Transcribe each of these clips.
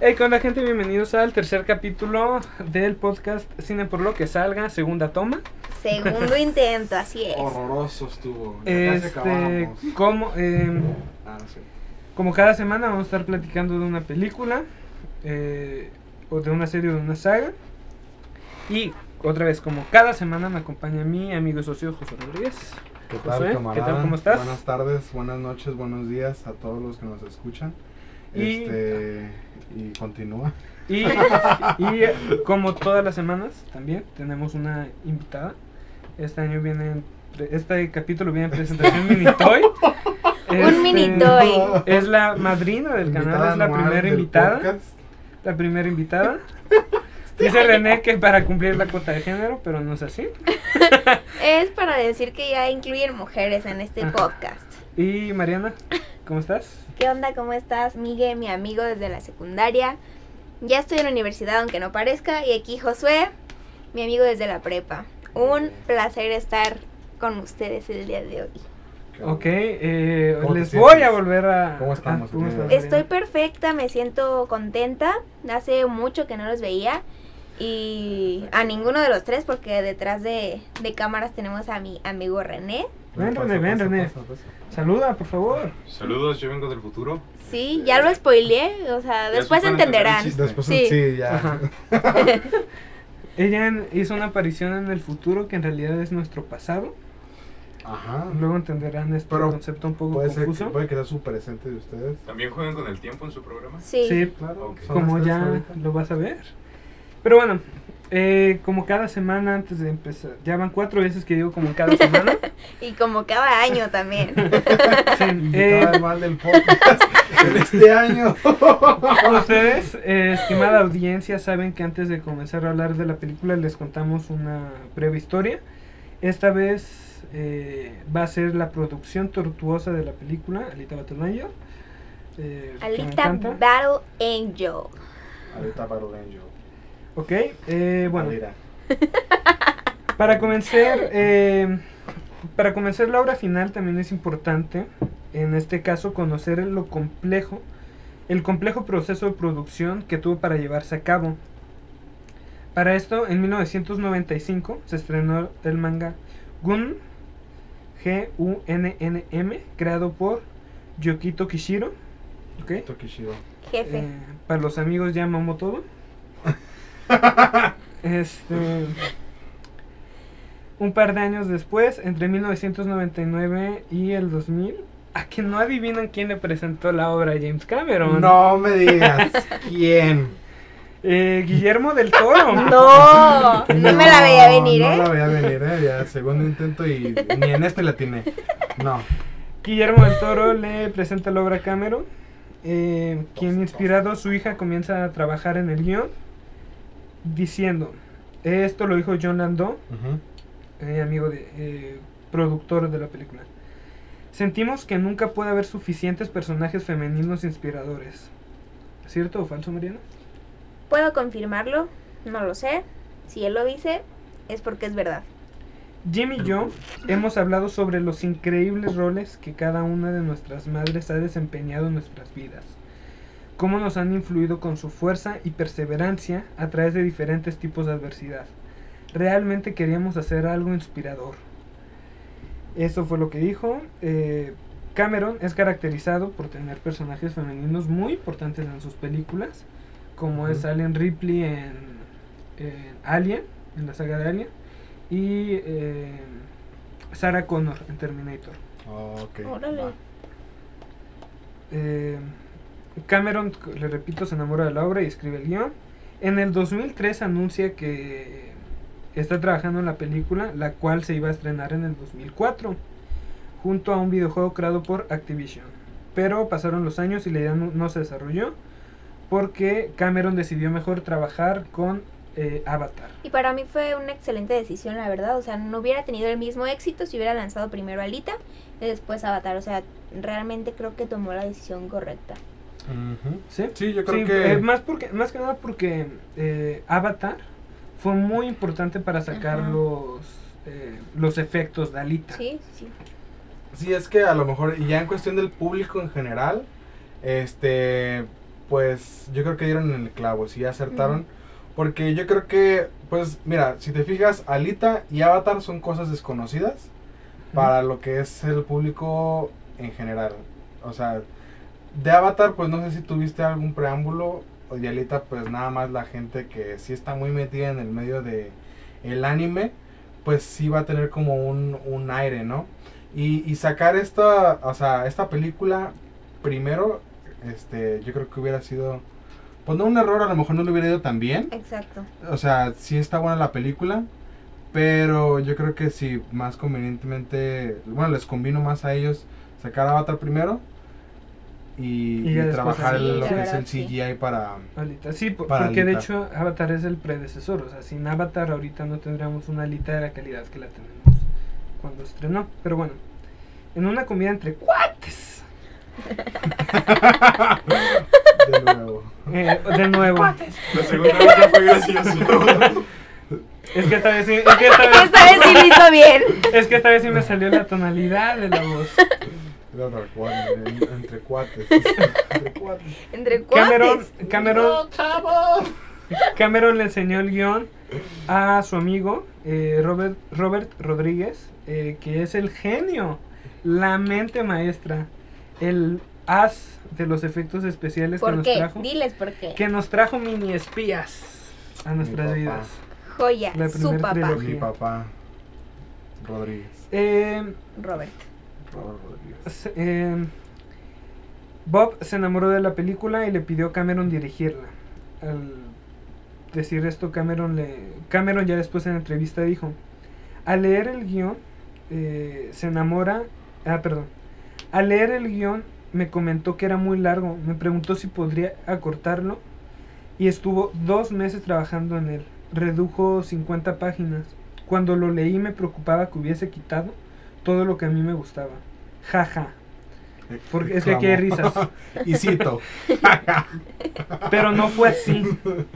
Hey, con la gente, bienvenidos al tercer capítulo del podcast Cine por lo que salga, segunda toma. Segundo intento, así es. Horroroso estuvo. Ya casi Este, acabamos. como, eh, Ah, no sé. como cada semana vamos a estar platicando de una película, eh, o de una serie o de una saga. Y otra vez, como cada semana me acompaña mi amigo y socio José Rodríguez. ¿Qué Josué, tal, ¿qué camarada? tal? ¿Cómo estás? Buenas tardes, buenas noches, buenos días a todos los que nos escuchan. Y- Este, y continúa. Y, y como todas las semanas también tenemos una invitada. Este año viene, este capítulo viene en presentación Mini Toy. Un Mini Toy. Es la madrina del canal, Invitada es la primera invitada. podcast. La primera invitada. Dice René que para cumplir la cuota de género, pero no es así. Es para decir que ya incluyen mujeres en este Ajá. podcast. Y Mariana, ¿cómo estás? ¿Qué onda? ¿Cómo estás? Miguel, mi amigo desde la secundaria. Ya estoy en la universidad, aunque no parezca. Y aquí Josué, mi amigo desde la prepa. Un placer estar con ustedes el día de hoy. Ok, eh, ¿Cómo te les sientes? voy a volver a... ¿Cómo estamos a- ¿cómo estás? Estoy perfecta, me siento contenta. Hace mucho que no los veía. Y a ninguno de los tres, porque detrás de, de cámaras tenemos a mi amigo René. Ven, René, ven, René. Saluda, por favor. Saludos, yo vengo del futuro. Sí, ya lo spoileé, o sea, después entenderán. Después, Sí. sí, ya. Ella hizo una aparición en el futuro que en realidad es nuestro pasado. Ajá. Luego entenderán este Pero concepto un poco Puede ser que, confuso. puede que sea su presente de ustedes. ¿También juegan con el tiempo en su programa? Sí. Sí, Claro. Como ya ahorita. lo vas a ver. Pero bueno, eh, como cada semana antes de empezar, ya van cuatro veces que digo como cada semana. Y como cada año también. Sí, eh, mal del podcast en este año. ustedes, eh, estimada audiencia, saben que antes de comenzar a hablar de la película les contamos una breve historia. Esta vez eh, va a ser la producción tortuosa de la película, Alita Battle Angel. eh, Alita. Battle Angel. Ahorita Battle Angel. Ok, eh, bueno. Mira. Para comenzar, eh, para comenzar la obra final también es importante, en este caso, conocer lo complejo, el complejo proceso de producción que tuvo para llevarse a cabo. Para esto, en 1995 se estrenó el manga Gun, G-U-N-N-M, creado por Yokito Kishiro. ¿ok? Tokishiro. Jefe. Eh, para los amigos Yamamoto. este. Un par de años después, entre 1999 y el 2000, a que no adivinan quién le presentó la obra a James Cameron. No me digas quién. Eh, Guillermo del Toro. No, no me la veía venir, No la ¿eh? veía venir, ¿eh? Ya, segundo intento y ni en este la atiné. No. Guillermo del Toro le presenta la obra a Cameron, eh, quien inspirado su hija comienza a trabajar en el guion, diciendo, esto lo dijo John Landau, eh, amigo de eh, productor de la película. Sentimos que nunca puede haber suficientes personajes femeninos inspiradores. ¿Cierto o falso, Mariana? Puedo confirmarlo, no lo sé. Si él lo dice, es porque es verdad. Jim y yo hemos hablado sobre los increíbles roles que cada una de nuestras madres ha desempeñado en nuestras vidas. Cómo nos han influido con su fuerza y perseverancia a través de diferentes tipos de adversidad. Realmente queríamos hacer algo inspirador. Eso fue lo que dijo. Eh, Cameron es caracterizado por tener personajes femeninos muy importantes en sus películas, como es. Alien Ripley en, en Alien, en la saga de Alien, y eh, Sarah Connor en Terminator. Ok. Órale. va. Eh, Cameron, le repito, se enamora de la obra y escribe el guion. En el 2003 anuncia que está trabajando en la película, la cual se iba a estrenar en el 2004, junto a un videojuego creado por Activision. Pero pasaron los años y la idea no, se desarrolló, porque Cameron decidió mejor trabajar con eh, Avatar. Y para mí fue una excelente decisión, la verdad. O sea, no hubiera tenido el mismo éxito si hubiera lanzado primero Alita y después Avatar. O sea, realmente creo que tomó la decisión correcta. Ujú. ¿Sí? Sí, yo creo Sí, que. eh, más, porque, más que nada porque eh, Avatar fue muy importante para sacar Ajá. los, eh, los efectos de Alita. Sí, sí. Sí, es que a lo mejor, y ya en cuestión del público en general, este. pues yo creo que dieron en el clavo, sí acertaron. Porque yo creo que, pues mira, si te fijas, Alita y Avatar son cosas desconocidas para lo que es el público en general. O sea, de Avatar, pues no sé si tuviste algún preámbulo. O de Alita, pues nada más la gente que sí está muy metida en el medio de el anime, pues sí va a tener como un, un aire, ¿no? Y, y sacar esta, o sea, esta película primero, este, yo creo que hubiera sido, pues no un error, a lo mejor no le hubiera ido tan bien. Exacto. O sea, sí está buena la película, pero yo creo que sí, más convenientemente, bueno, les convino más a ellos sacar Avatar primero y, trabajar así. lo que es el sí. CGI para... Alita. Sí, Para porque de hecho Avatar es el predecesor. O sea, sin Avatar ahorita no tendríamos una Alita de la calidad que la tenemos cuando estrenó. Pero bueno, en una comida entre cuates. De nuevo. eh, de nuevo. La segunda vez ya fue gracioso. Es que esta vez sí, es que esta vez, Esta vez sí lo hizo bien. es que esta vez sí me salió la tonalidad de la voz. Era tal cual, en- entre cuates. Entre cuates. Entre Cameron, cuates. Cameron, Cameron le enseñó el guion a su amigo eh, Robert, Robert Rodríguez, eh, que es el genio, la mente maestra, el as de los efectos especiales que ¿Por nos qué? trajo, Diles por qué. que nos trajo mini espías a nuestras vidas. Joya, La su papá. trilogía. Mi papá, Rodríguez. Eh, Robert. Eh, Bob se enamoró de la película y le pidió a Cameron dirigirla. Al decir esto, Cameron, le, Cameron ya después en la entrevista dijo, al leer el guion, eh, se enamora, ah, perdón, al leer el guion me comentó que era muy largo, me preguntó si podría acortarlo y estuvo dos meses trabajando en él, redujo 50 páginas. Cuando lo leí me preocupaba que hubiese quitado todo lo que a mí me gustaba. Jaja. Porque es que aquí hay risas. y cito. Pero no fue así.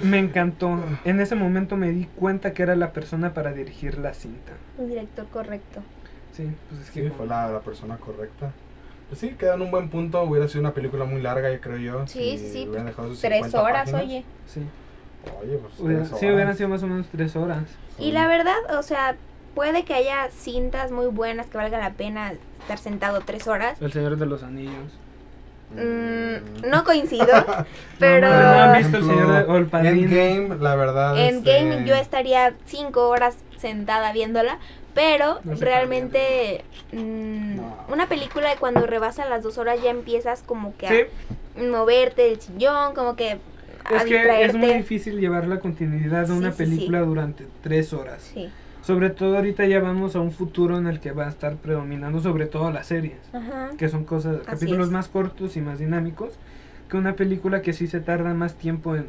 Me encantó. En ese momento me di cuenta que era la persona para dirigir la cinta. Un director correcto. Sí, pues es que Sí, fue la, la persona correcta. Pues sí, queda en un buen punto. Hubiera sido una película muy larga, yo creo yo. Sí, si sí, sí. hubieran dejado sus Tres 50 horas, páginas. oye. sí. Oye, pues Hubiera- tres sí, horas. hubieran sido más o menos tres horas. Y la verdad, o sea, puede que haya cintas muy buenas que valga la pena estar sentado tres horas. El Señor de los Anillos. Mm, no coincido, pero No, no, no han visto el Señor de- o el Padrino. Endgame, la verdad. en game este, yo estaría cinco horas sentada viéndola, pero No realmente mm, No. una película cuando rebasa las dos horas ya empiezas como que a moverte del sillón, como que a es que es distraerte. muy difícil llevar la continuidad de Sí, una sí, sí. película durante tres horas. Sí. Sobre todo ahorita ya vamos a un futuro en el que va a estar predominando sobre todo las series. Ajá. que son cosas, Así capítulos es. más cortos y más dinámicos, que una película que sí se tarda más tiempo en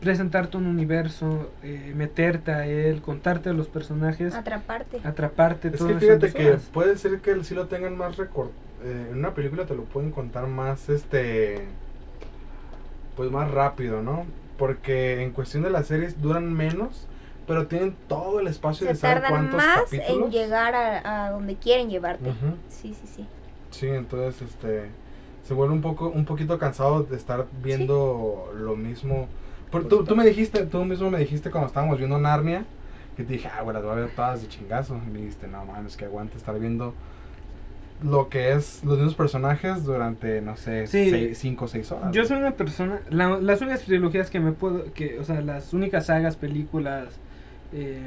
presentarte un universo, eh, meterte a él, contarte a los personajes, Atraparte. atraparte Es todo que fíjate que puede ser que sí lo tengan más record. eh, en una película te lo pueden contar más, este. Pues más rápido, ¿no? Porque en cuestión de las series duran menos, pero tienen todo el espacio Se de saber cuántos más capítulos. en llegar a, a donde quieren llevarte. Sí, sí, sí. Sí, entonces este se vuelve un poco un poquito cansado de estar viendo lo mismo. Por- tú, tú me dijiste, tú mismo me dijiste cuando estábamos viendo Narnia, que te dije, ah, güey, las voy a ver todas de chingazo. Y me dijiste, no mames, que aguante estar viendo lo que es los mismos personajes durante, no sé, Sí. 5 o 6 horas. Yo soy una persona, la- las únicas trilogías que me puedo, que, o sea, las únicas sagas, películas, eh,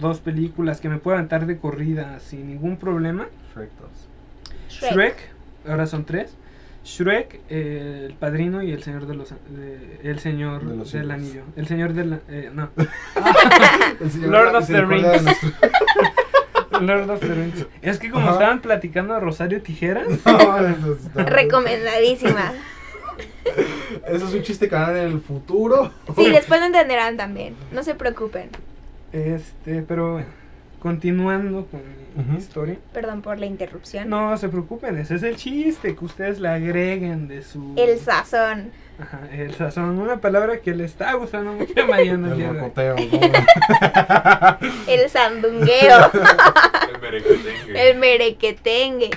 dos películas que me puedo aventar de corrida sin ningún problema, Shrek 2. Shrek. Shrek, ahora son tres. Shrek, eh, el padrino y el señor de los de- el señor De los del anillo. El señor del eh, no. El señor Lord of the Rings. nuestro- Lord of the Rings. Es que como Ajá. estaban platicando de Rosario Tijeras, No, eso está- Recomendadísima. Eso es un chiste que van en el futuro. Sí, después lo entenderán también. No se preocupen. Este, pero continuando con mi historia. Perdón por la interrupción. No se preocupen, ese es el chiste que ustedes le agreguen de su El sazón. Ajá, el sazón, una palabra que le está gustando mucho a el. ¿no? El sandungueo. El merequetengue. el merequetengue.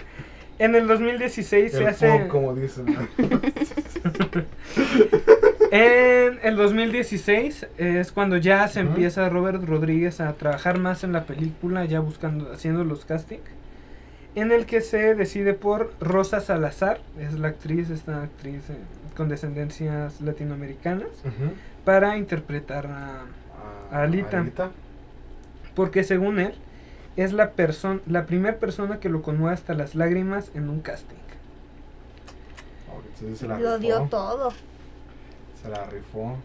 En el 2016 se El hace... pop, como dicen. En el 2016 es cuando ya se empieza Robert Rodríguez a trabajar más en la película, ya buscando, haciendo los castings, en el que se decide por Rosa Salazar, es la actriz, esta actriz eh, con descendencias latinoamericanas, para interpretar a... Alita. Porque según él, es la persona, la primera persona que lo conmueve hasta las lágrimas en un casting. Oh, Lo dio todo. Se la rifó.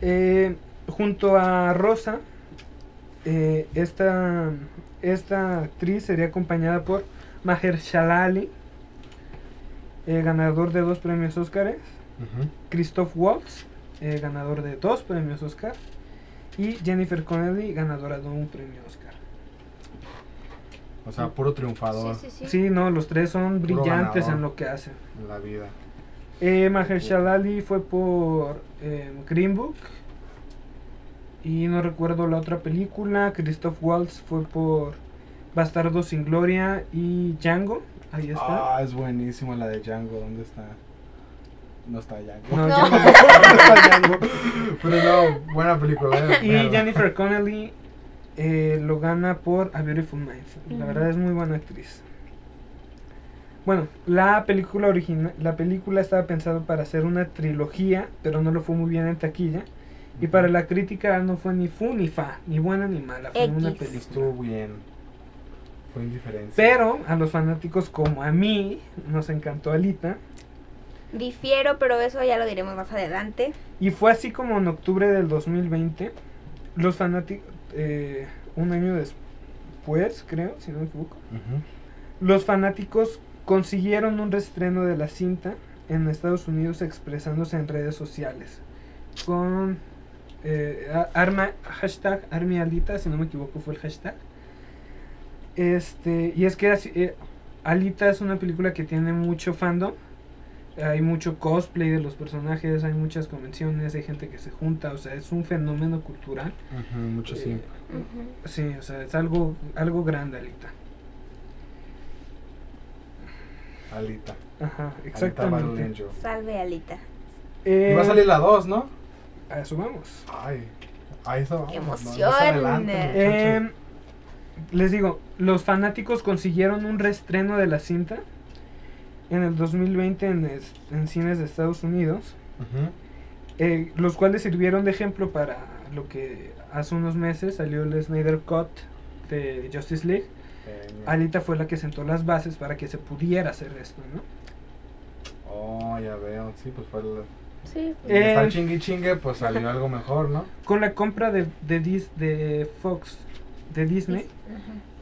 Eh, junto a Rosa, eh, esta, esta actriz sería acompañada por Mahershala Ali, eh, ganador de dos premios Oscars, Ujú. Christoph Waltz, eh, ganador de dos premios Oscar, y Jennifer Connelly, ganadora de un premio Oscar. O sea, puro triunfador Sí, sí, sí. Sí, no, los tres son brillantes en lo que hacen. en la vida. Eh, Mahershala Ali fue por eh, Green Book. Y no recuerdo la otra película. Christoph Waltz fue por Bastardo sin Gloria y Django. Ahí está. Ah, es buenísimo la de Django. ¿Dónde está? No está Django. No, No. Django no está Django. Pero no, buena película. eh, Y. Jennifer Connelly eh, lo gana por A Beautiful Mind. La verdad es muy buena actriz. Bueno, la película original, la película estaba pensada para ser una trilogía, pero no lo fue muy bien en taquilla. Y para la crítica no fue ni fu ni fa, ni buena ni mala, fue una película. Estuvo bien. Fue indiferencia. Pero a los fanáticos como a mí nos encantó Alita. Difiero, pero eso ya lo diremos más adelante. Y fue así como en octubre del 2020, los fanáticos, eh, un año después, creo, si no me equivoco, los fanáticos consiguieron un reestreno de la cinta en Estados Unidos expresándose en redes sociales con eh, arma, hashtag Armialita, si no me equivoco fue el hashtag. Este, y es que así, eh, Alita es una película que tiene mucho fandom. Hay mucho cosplay de los personajes, hay muchas convenciones, hay gente que se junta, o sea, es un fenómeno cultural. Ujú, mucho Eh, sí. Sí, o sea, es algo, algo grande, Alita. Alita. Ajá, exactamente. Salve, Alita. Eh, Y va a salir la 2, ¿no? a eso vamos. Ay. Está. vamos, ¡Qué no, emoción! adelante, Eh, muchachos. les digo, los fanáticos consiguieron un reestreno de la cinta en el 2020 en, es- en cines de Estados Unidos, eh, los cuales sirvieron de ejemplo para lo que hace unos meses salió el Snyder Cut de Justice League. Genial. Alita fue la que sentó las bases para que se pudiera hacer esto, ¿no? Oh, ya veo. Sí, pues fue el. Sí. estar Eh, chingue chingue, pues salió algo mejor, ¿no? Con la compra de, de, Dis- de Fox, de Disney,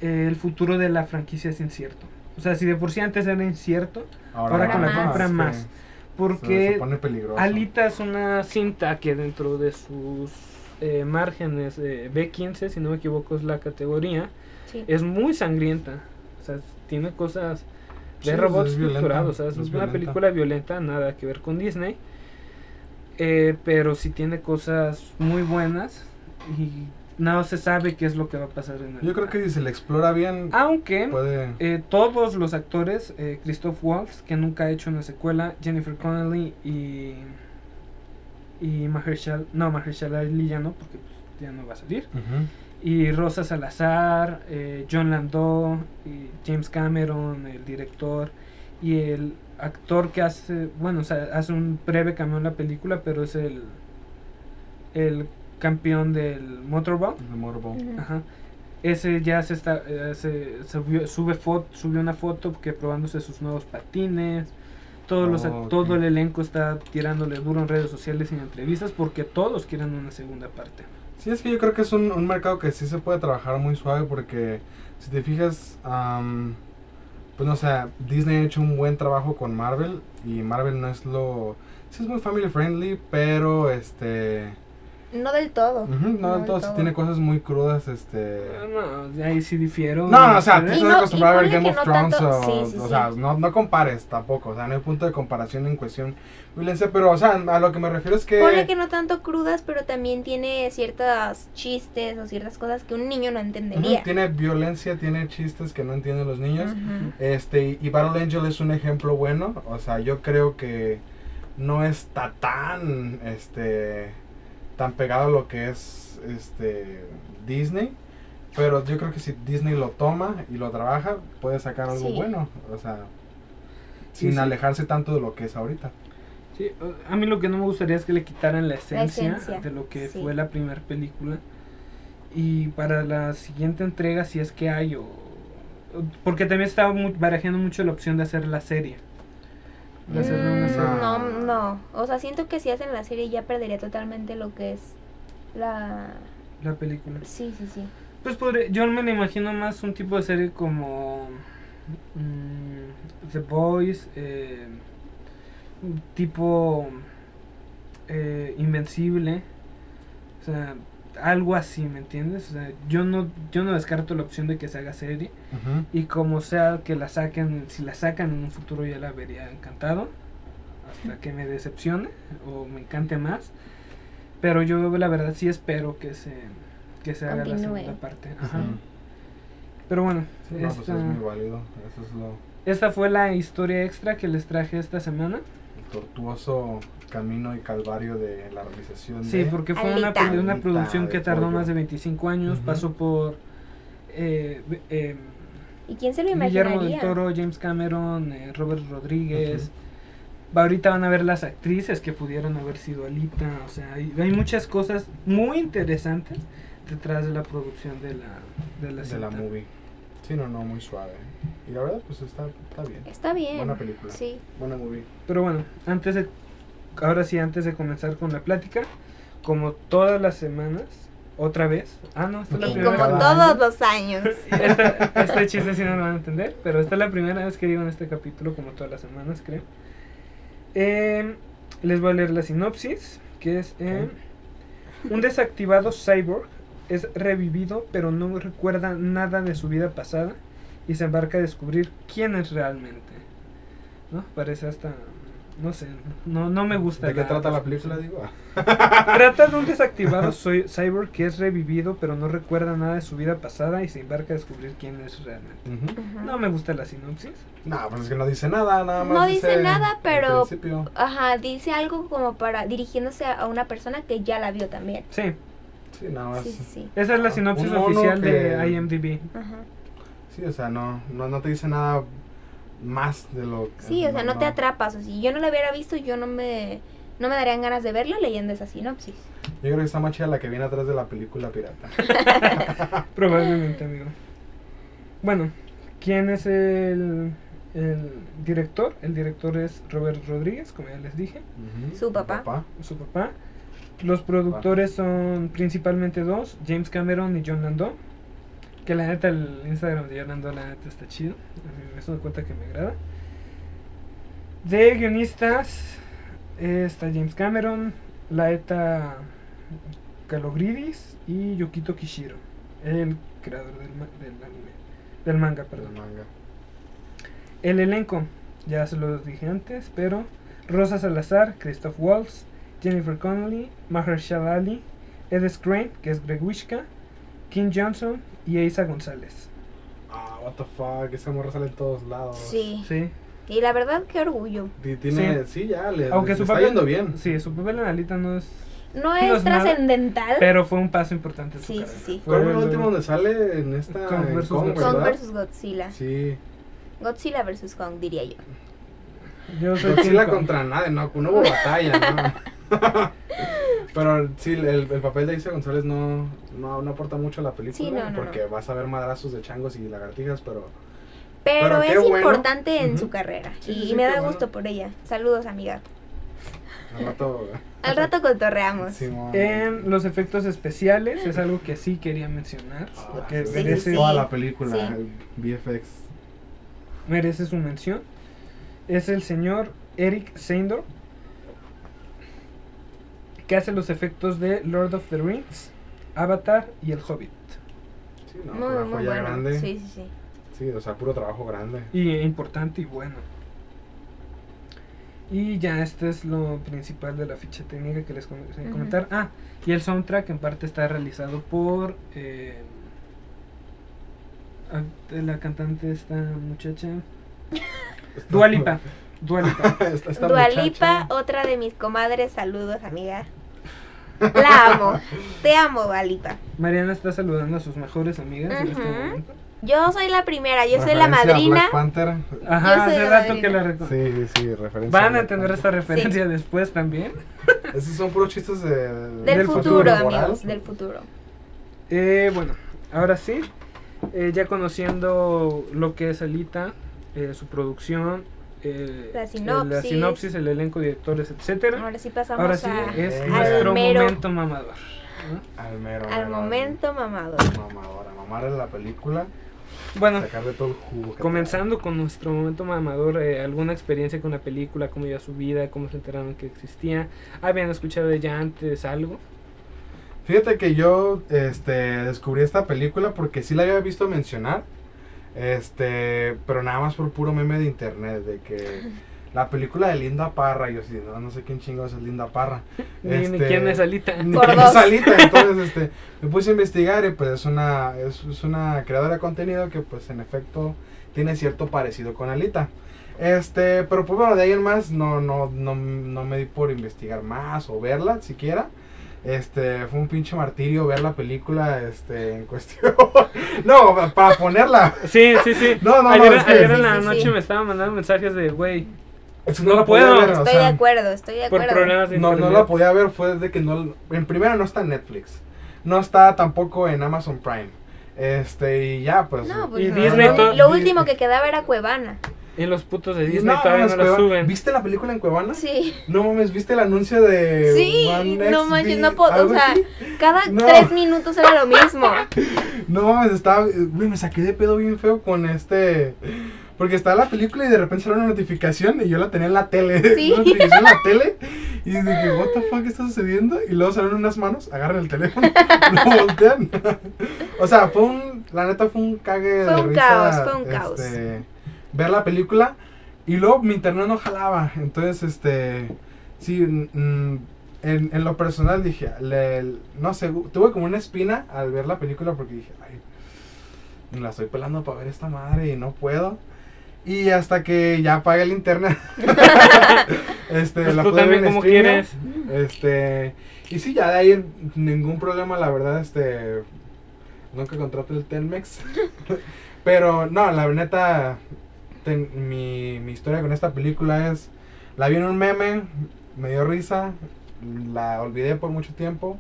eh, el futuro de la franquicia es incierto. O sea, si de por sí antes era incierto, Ahora con la más, compra sí. más. Se- se, porque pone peligroso. Alita es una cinta que dentro de sus eh, márgenes eh, B15, si no me equivoco es la categoría, Sí. es muy sangrienta. O sea, tiene cosas de Sí, robots violenta, torturados. O sea, es, es una violenta. película violenta, nada que ver con Disney. Eh, pero sí tiene cosas muy buenas y no se sabe qué es lo que va a pasar en el Yo creo que si se le explora bien, Aunque puede. eh, todos los actores, eh, Christoph Waltz, que nunca ha hecho una secuela, Jennifer Connelly y y Mahershala, no Mahershala Ali ya no, porque pues, ya no va a salir. Y Rosa Salazar, eh, John Landau, y James Cameron, el director y el actor que hace, bueno, o sea, hace un breve cameo en la película, pero es el el campeón del motorball. El. Ujú. Ajá. Ese ya se está, eh, se subió, sube foto, subió una foto que probándose sus nuevos patines. Todos los, Oh, todo el elenco está tirándole duro en redes sociales y en entrevistas porque todos quieren una segunda parte. Sí, es que yo creo que es un, un mercado que sí se puede trabajar muy suave porque si te fijas, am, pues no sé, Disney ha hecho un buen trabajo con Marvel y Marvel no es lo... Sí es muy family friendly, pero este... No del todo. No, del entonces todo. tiene cosas muy crudas, este... No, ahí sí difiero. No, no, o sea, tú estás no- acostumbrado a ver Game of no Thrones tanto- o, sí, sí, o sí. sea, no, no compares tampoco, o sea, no hay punto de comparación en cuestión violencia, pero, o sea, a lo que me refiero es que... Ponle que no tanto crudas, pero también tiene ciertos chistes o ciertas cosas que un niño no entendería. tiene violencia, tiene chistes que no entienden los niños. Este, y- y Battle Angel es un ejemplo bueno. O sea, yo creo que no está tan, este, tan pegado a lo que es, este, Disney. Pero yo creo que si Disney lo toma y lo trabaja, puede sacar algo Sí. bueno. O sea, Sí, sin sí. alejarse tanto de lo que es ahorita. Sí, a mí lo que no me gustaría es que le quitaran la esencia, esencia, de lo que sí. fue la primera película. Y para la siguiente entrega, si es que hay, o, o- porque también estaba mu- barajeando mucho la opción de hacer la serie. De hacerle una Mm, serie. no, no. O sea, siento que si hacen la serie ya perdería totalmente lo que es la... La película. Sí, sí, sí. Pues podré- yo me la imagino más un tipo de serie como mm, The Boys, eh, tipo eh, Invencible, o sea, algo así, ¿me entiendes? O sea, yo no, yo no descarto la opción de que se haga serie y como sea que la saquen, si la sacan en un futuro ya la vería encantado, hasta que me decepcione o me encante más, pero yo la verdad sí espero que se, que se haga la segunda parte. Ajá. Pero bueno, Sí, no, pues esta, es muy válido. Eso es lo esta fue la historia extra que les traje esta semana. el tortuoso camino y calvario de la realización Sí, de... porque fue una, una producción que tardó pollo. más de 25 años, pasó por eh, eh, ¿Y quién se lo Guillermo imaginaría? del Toro, James Cameron, eh, Robert Rodríguez. Ahorita van a ver las actrices que pudieron haber sido Alita. O sea, hay, hay muchas cosas muy interesantes detrás de la producción de la, de la, de la movie. Sí, no, no, muy suave. Y la verdad, pues está, está bien. Está bien. Buena película. Sí. Buena movie. Pero bueno, antes de. Ahora sí, antes de comenzar con la plática, como todas las semanas, otra vez. Ah, no, esta es la Y primera como vez. todos los años. Esta- este chiste sí no lo van a entender, pero esta es la primera vez que digo en este capítulo, como todas las semanas, creo. Eh, les voy a leer la sinopsis, que es... eh, un desactivado cyborg es revivido, pero no recuerda nada de su vida pasada y se embarca a descubrir quién es realmente. ¿No? Parece hasta... No sé, no, no me gusta. ¿De qué trata la película, digo? Trata de un desactivado soy- cyborg que es revivido, pero no recuerda nada de su vida pasada y se embarca a descubrir quién es realmente. No me gusta la sinopsis. No, pues es que no dice nada, nada más. No dice nada, pero-. Ajá, dice algo como para dirigiéndose a una persona que ya la vio también. Sí, Sí, nada más. Sí, sí, sí. esa es la sinopsis oficial de IMDb. Ajá. Sí, o sea, no, no, no te dice nada más de lo que. Sí, o sea, no te atrapas. O si yo no la hubiera visto, yo no me, no me darían ganas de verla leyendo esa sinopsis. Yo creo que está más chida la que viene atrás de la película pirata. Probablemente, amigo. Bueno, ¿quién es el, el director? El director es Robert Rodríguez, como ya les dije. Su papá. su papá. Los productores son principalmente dos, James Cameron y John Landau. Que la neta, el Instagram de John Landau, la neta está chido. Es una cuenta que me agrada. De guionistas está James Cameron, Laeta Kalogridis y Yukito Kishiro, el creador del, del anime, del manga, Perdón, perdón. manga. El elenco, ya se los dije antes, pero Rosa Salazar, Christoph Waltz, Jennifer Connelly, Mahershala Ali, Ed Skrein, que es Greg Wishka, Kim Johnson y Eiza González. Ah, what the fuck, esa morra sale en todos lados. Sí. Sí, Y la verdad, qué orgullo. Ti- Tiene, sí, ya, le, aunque le su está papel yendo bien. Sí, su papel en Alita no es, No No es nada, trascendental. pero fue un paso importante en su Sí, carrera. sí, sí. Fue ¿Cuál fue el último donde sale en esta? Kong versus Kong, Godzilla. Kong ¿verdad? vs. Godzilla. Sí. Godzilla vs. Kong, diría yo. Yo soy Godzilla contra nadie, no, no hubo batalla, ¿no? Pero sí, el, el papel de Isa González no, no, no aporta mucho a la película. Sí, no, no, porque no. vas a ver madrazos de changos y lagartijas, pero Pero, es bueno. importante en su carrera. Sí, y sí, sí, me da bueno. gusto por ella. Saludos, amiga. al rato. Al rato cotorreamos. En los efectos especiales es algo que sí quería mencionar, Ah, que sí, merece, sí. Toda la película, Sí. el VFX. merece su mención. Es el señor Eric Seindor, que hace los efectos de Lord of the Rings, Avatar y El Hobbit. Sí, no, muy, una muy joya bueno. grande. Sí, sí, sí. Sí, o sea, puro trabajo grande. Y importante y bueno. Y ya este es lo principal de la ficha técnica que les comencé a Ujú. comentar. Ah, y el soundtrack en parte está realizado por eh, la cantante esta muchacha Dualipa. Dualipa. Esta- esta Dualipa, muchacha- otra de mis comadres, saludos amiga. La amo, te amo Dualipa. Mariana está saludando a sus mejores amigas en este momento. Yo soy la primera, yo soy la a madrina. Black Panther. Ajá, hace rato que la reco- Sí, sí, sí, referencia. Van a entender esta referencia después también. Esos son puros chistes de, Del, Del futuro, futuro. amigos, del futuro. Eh, bueno, ahora sí, eh, ya conociendo lo que es Alita, eh, su producción, eh, La eh, la sinopsis. sinopsis, el elenco, directores, etcétera. Ahora sí pasamos Ahora sí a- es al nuestro momento mamador. Al mero. al mero, momento mamado. Mamadora, mamar en la película, Bueno, sacarle todo el jugo. que comenzando con nuestro momento mamador, eh, alguna experiencia con la película, cómo iba su vida, cómo se enteraron que existía, habían escuchado de ella antes algo. Fíjate que yo este, descubrí esta película porque sí la había visto mencionar. Este, pero nada más por puro meme de internet, de que la película de Linda Parra, yo sí, no, no sé quién chingados es Linda Parra. Ni, ni Este, quién es Alita. Ni Por quién dos. es Alita, entonces este, me puse a investigar y pues es una, es, es una creadora de contenido que pues en efecto tiene cierto parecido con Alita. Este, pero pues bueno, de ahí en más no, no, no, no me di por investigar más o verla siquiera. Este, fue un pinche martirio ver la película, este, en cuestión. no, para ponerla. Sí, sí, sí. No, no, ayer no, es que- ayer en la sí, sí. noche me estaban mandando mensajes de, güey, es que No la podía puedo. ver, o Estoy sea, de acuerdo, estoy de por acuerdo. problemas de No, no la podía ver, fue de que no. En primera no está en Netflix. No está tampoco en Amazon Prime. Este, y ya, pues. No, pues Y no, Disney lo, lo último que quedaba era Cuevana. En los putos de Y Disney todavía no la suben. ¿Viste la película en Cuevana? Sí. No mames, ¿viste el anuncio de. Sí, One no manches, no puedo, o sea, cada No. tres minutos era lo mismo. No mames, estaba. Güey, me saqué de pedo bien feo con este. Porque estaba la película y de repente salió una notificación y yo la tenía en la tele. Sí. Una notificación en la tele. Y dije, ¿What the fuck está sucediendo? Y luego salen unas manos, agarran el teléfono, lo voltean. o sea, fue un. La neta fue un cague Fue de un risa, caos, fue un caos. Ver la película. Y luego mi internet no jalaba. Entonces, este. Sí, mm, en, en lo personal dije, le- no sé, tuve como una espina al ver la película porque dije, ay, me la estoy pelando para ver esta madre y no puedo. Y hasta que ya apagué el internet. este, Pues la tú pude ver en como streaming. quieres. Este, y sí, ya de ahí ningún problema, la verdad, este, nunca contraté el Telmex. Pero no, la neta, ten- mi, mi historia con esta película es, la vi en un meme, me dio risa, la olvidé por mucho tiempo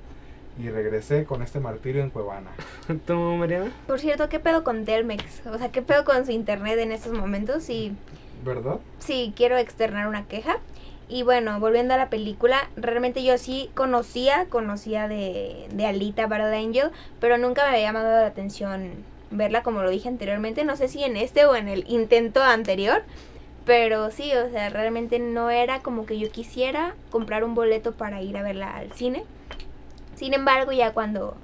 y regresé con este martirio en Cuevana. ¿Tú, Mariana? Por cierto, ¿qué pedo con Telmex? O sea, ¿qué pedo con su internet en estos momentos? Y ¿Verdad? sí, quiero externar una queja. Y bueno, volviendo a la película, realmente yo sí conocía, conocía de, de Alita Battle Angel, pero nunca me había llamado la atención verla como lo dije anteriormente. No sé si en este o en el intento anterior, pero sí, o sea, realmente no era como que yo quisiera comprar un boleto para ir a verla al cine. Sin embargo, ya cuando,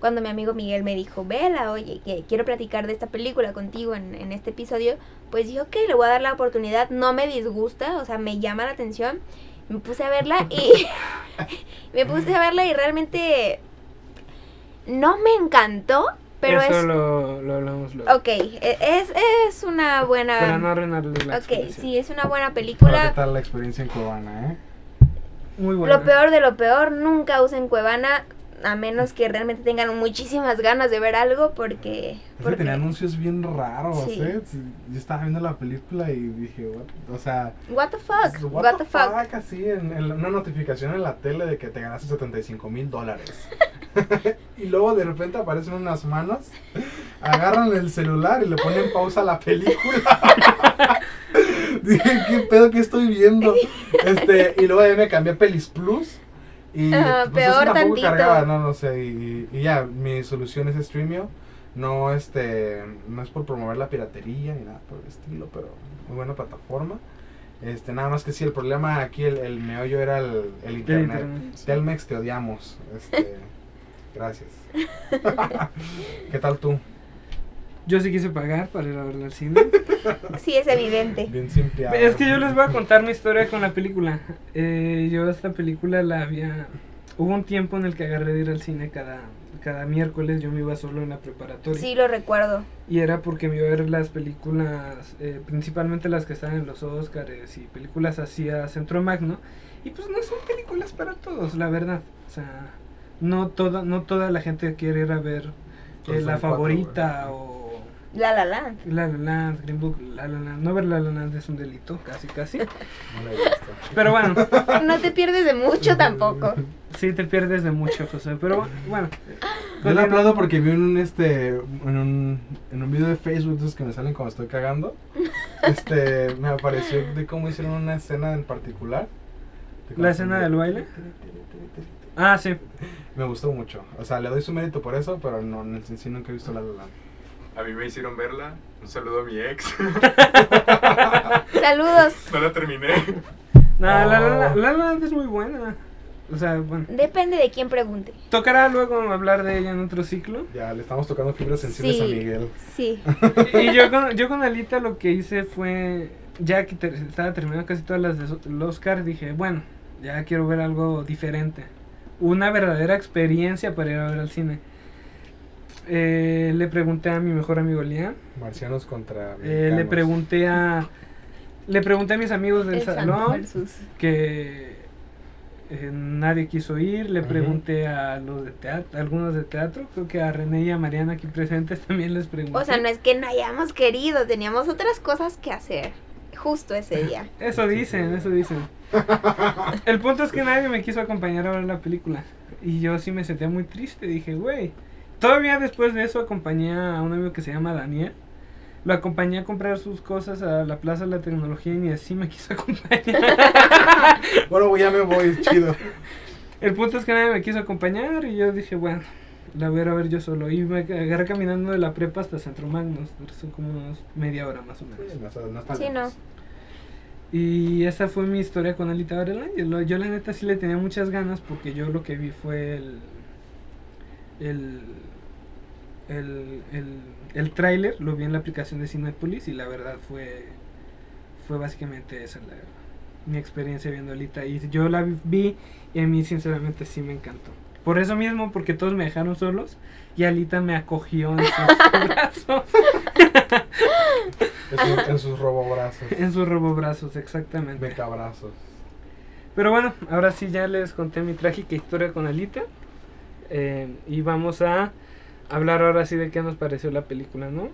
cuando mi amigo Miguel me dijo, vela, oye, que quiero platicar de esta película contigo en, en este episodio, pues dije, ok, le voy a dar la oportunidad, no me disgusta, o sea, me llama la atención. Me puse a verla y me puse a verla y realmente no me encantó, pero Eso es... lo, lo hablamos luego. Ok, e- es, es una buena... Para no arruinarle la ok, experiencia. sí, es una buena película. ¿Qué tal la experiencia en Cuevana, eh? Muy bueno. Lo peor de lo peor, nunca usen Cuevana a menos que realmente tengan muchísimas ganas de ver algo porque... Porque- tenía anuncios bien raros, Sí. ¿eh? Yo estaba viendo la película y dije, what? o sea, What the fuck? what, What, the fuck? Así, en, en una notificación en la tele de que te ganaste 75 mil dólares. y luego de repente aparecen unas manos, agarran el celular y le ponen pausa a la película. Dije, ¿qué pedo que estoy viendo? Este, y luego de ahí me cambié a Pelis Plus. Y Ajá, pues, eso peor tampoco tantito. cargaba, no, no sé. Y, y ya, mi solución es Streamio. No, este, no es por promover la piratería ni nada por el estilo, pero muy buena plataforma. Este, nada más que sí, el problema aquí, el, el meollo era el, el internet. internet. Telmex, te odiamos. Este, gracias. ¿Qué tal tú? Yo sí quise pagar para ir a verla al cine. Sí, es evidente. Bien simpiado. Es que yo les voy a contar mi historia con la película. Eh, yo esta película la había... Hubo un tiempo en el que agarré de ir al cine cada, cada miércoles. Yo me iba solo en la preparatoria. Sí, lo recuerdo. Y era porque me iba a ver las películas, eh, principalmente las que están en los Oscars y películas así a Centro Magno. Y pues no son películas para todos, la verdad. O sea, no toda, no toda la gente quiere ir a ver eh, la cuatro, favorita o La La Land. La La Land, Green Book, La La Land. No ver La La Land es un delito, casi, casi. No la he visto. Pero bueno, No te pierdes de mucho tampoco. sí te pierdes de mucho, José. Pero bueno. Yo le aplaudo porque vi un este en un, en un video de Facebook esos que me salen cuando estoy cagando. Este me apareció de cómo hicieron una escena en particular. ¿La escena del baile? Ah, sí. Me gustó mucho. O sea, le doy su mérito por eso, pero no, en el sí nunca he visto la La Land. A mí me hicieron verla. Un saludo a mi ex. Saludos. no la terminé. No, La La Oh. Land- La La Land es muy buena. O sea, bueno. Depende de quién pregunte. Tocará luego hablar de ella en otro ciclo. Ya, le estamos tocando fibras sensibles a Sí. Miguel. Sí. Y yo con, yo con Alita lo que hice fue, ya que ter- estaba terminando casi todas las del Oscar, dije, bueno, ya quiero ver algo diferente. Una verdadera experiencia para ir a ver al cine. Eh, le pregunté a mi mejor amigo Liam. Marcianos contra eh, le pregunté a... Le pregunté a mis amigos del El salón que eh, nadie quiso ir. Le pregunté a los de teatro, algunos de teatro. Creo que a René y a Mariana aquí presentes también les pregunté. O sea, no es que no hayamos querido, teníamos otras cosas que hacer. Justo ese día. Eso dicen, eso dicen. El punto es que nadie me quiso acompañar a ver la película. Y yo sí me sentía muy triste. Dije, güey. Todavía después de eso acompañé a un amigo que se llama Daniel. Lo acompañé a comprar sus cosas a la Plaza de la Tecnología y ni así me quiso acompañar. Bueno, ya me voy, chido. El punto es que nadie me quiso acompañar y yo dije, bueno, la voy a ir a ver yo solo. Y me agarré caminando de la prepa hasta Centro Magnos. Son como unos media hora más o menos. Sí, no está- no Sí. Y esa fue mi historia con Alita Angel. Lo- Yo la neta sí le tenía muchas ganas porque yo lo que vi fue el el el, el, el tráiler, lo vi en la aplicación de Cinepolis y la verdad fue fue básicamente esa la, mi experiencia viendo Alita y yo la vi- vi y a mí sinceramente sí me encantó. Por eso mismo, porque todos me dejaron solos y Alita me acogió en sus brazos, En, su- en sus robobrazos. en sus robobrazos, exactamente. Becabrazos. Pero bueno, ahora sí ya les conté mi trágica historia con Alita. eh, y vamos a hablar ahora sí de qué nos pareció la película, ¿no?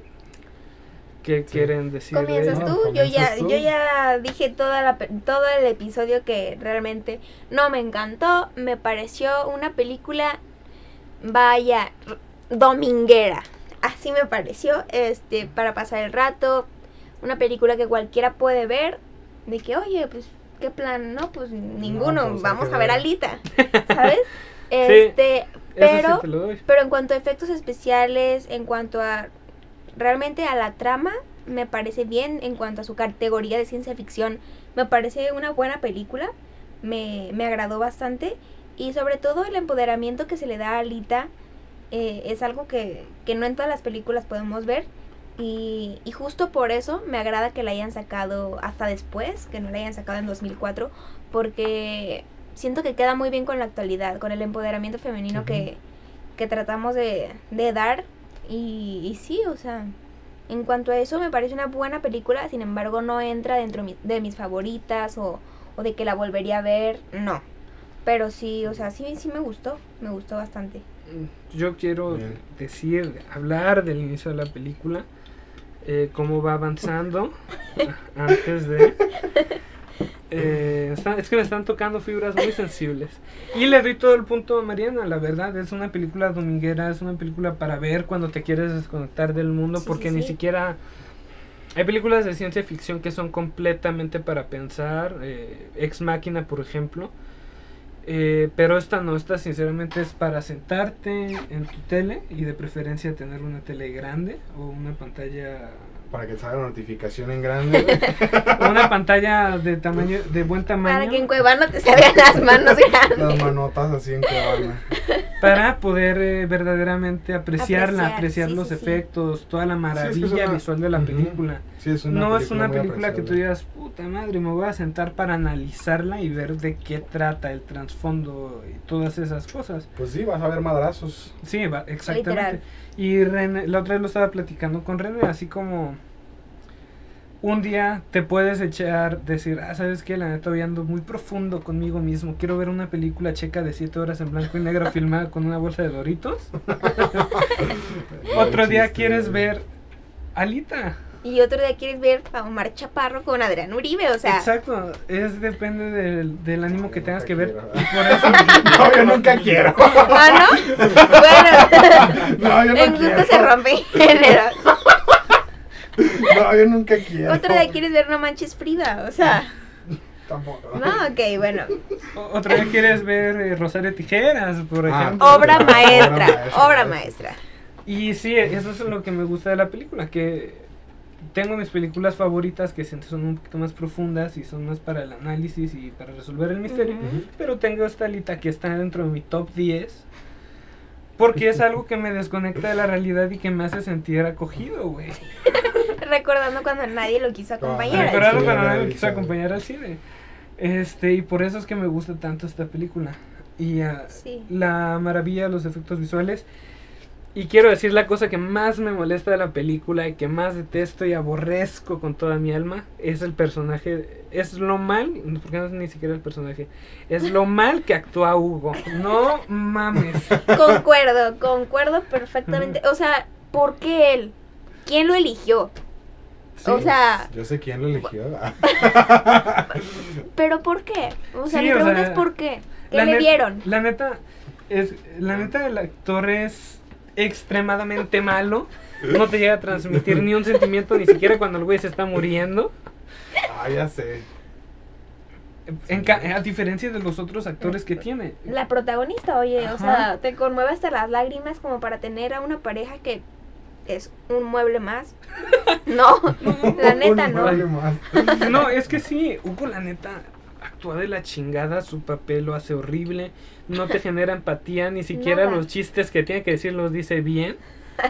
¿Qué Sí. quieren decir? de Comienzas ella? No, tú, yo ya, tú. yo ya dije toda la, todo el episodio que realmente no me encantó, me pareció una película, vaya, dominguera, así me pareció, este, para pasar el rato, una película que cualquiera puede ver, de que, oye, pues, ¿qué plan? No, pues ninguno, pues, vamos a ver ver. Alita, ¿sabes? Este, pero... sí. Pero en cuanto a efectos especiales, en cuanto a realmente a la trama, me parece bien. En cuanto a su categoría de ciencia ficción, me parece una buena película. Me, me agradó bastante. Y sobre todo el empoderamiento que se le da a Alita eh, es algo que, que no en todas las películas podemos ver. Y, y justo por eso me agrada que la hayan sacado hasta después, que no la hayan sacado en 2004, porque siento que queda muy bien con la actualidad, con el empoderamiento femenino que, que tratamos de, de dar. Y, y sí, o sea, en cuanto a eso me parece una buena película, sin embargo no entra dentro mi- de mis favoritas o, o de que la volvería a ver, no. Pero sí, o sea, sí, sí me gustó, me gustó bastante. Yo quiero Bien. decir, hablar del inicio de la película, eh, cómo va avanzando antes de... Eh, es que me están tocando fibras muy sensibles. Y le doy todo el punto a Mariana, la verdad, es una película dominguera, es una película para ver cuando te quieres desconectar del mundo, Sí, porque sí, ni sí. siquiera... Hay películas de ciencia ficción que son completamente para pensar, eh, Ex Máquina, por ejemplo. Eh, pero esta no, esta sinceramente es para sentarte en tu tele y de preferencia tener una tele grande o una pantalla para que salga la notificación en grande. Una pantalla de tamaño, de buen tamaño. Para que en Cuevana te se vean las manos Las grandes. manotas así en Cuevana. para poder eh, verdaderamente apreciarla, Apreciar, apreciar sí, los sí, sí. efectos, toda la Sí, es que maravilla es una- visual de la película. Sí, es una no es una película que tú digas, puta madre, me voy a sentar para analizarla y ver de qué trata el trasfondo y todas esas cosas. Pues sí, vas a ver madrazos. Sí, va- exactamente. Literal. Y René, la otra vez lo estaba platicando con René, así como un día te puedes echar, decir, ah, sabes que la neta hoy ando muy profundo conmigo mismo, quiero ver una película checa de 7 horas en blanco y negro filmada con una bolsa de doritos. Otro día quieres ver Alita. Y otro día quieres ver a Omar Chaparro con Adrián Uribe, o sea, Exacto, es depende del, del ánimo que tengas que ver. por eso, No, yo nunca quiero. ¿ah, no? Bueno, No, yo no en gusto quiero. se rompe género. No, yo nunca quiero. Otro día quieres ver No Manches Frida, o sea, Tampoco. no, ok, bueno. o- otro día quieres ver eh, Rosario Tijeras, por Ah, ejemplo. Obra maestra. obra maestra. Y sí, eso es lo que me gusta de la película, que tengo mis películas favoritas que siento son un poquito más profundas y son más para el análisis y para resolver el misterio, pero tengo esta lista que está dentro de mi top 10 porque es algo que me desconecta de la realidad y que me hace sentir acogido, güey. Recordando cuando nadie lo quiso acompañar. Ajá. Recordando cuando nadie realidad. quiso acompañar al cine. Este, y por eso es que me gusta tanto esta película. Y ah, Sí. la maravilla de los efectos visuales. Y quiero decir la cosa que más me molesta de la película y que más detesto y aborrezco con toda mi alma es el personaje. Es lo mal, porque no es ni siquiera el personaje, es lo mal que actúa Hugo. No mames. Concuerdo, concuerdo perfectamente. O sea, ¿por qué él? ¿Quién lo eligió? Sí. O sea, Yo sé quién lo eligió. ¿pero por qué? O sea, Sí, mi o pregunta sea, es ¿por qué? ¿Qué le dieron? La neta, es, la neta el actor es extremadamente malo. No te llega a transmitir ni un sentimiento, ni siquiera cuando el güey se está muriendo. Ah, ya sé. En ca- a diferencia de los otros actores que tiene. La protagonista, oye, o sea, te conmueve hasta las lágrimas como para tener a una pareja que es un mueble más. No, la neta Un no. mueble más. No, es que sí, Hugo la neta actúa de la chingada, su papel lo hace horrible, no te genera empatía, ni siquiera Nada. los chistes que tiene que decir los dice bien.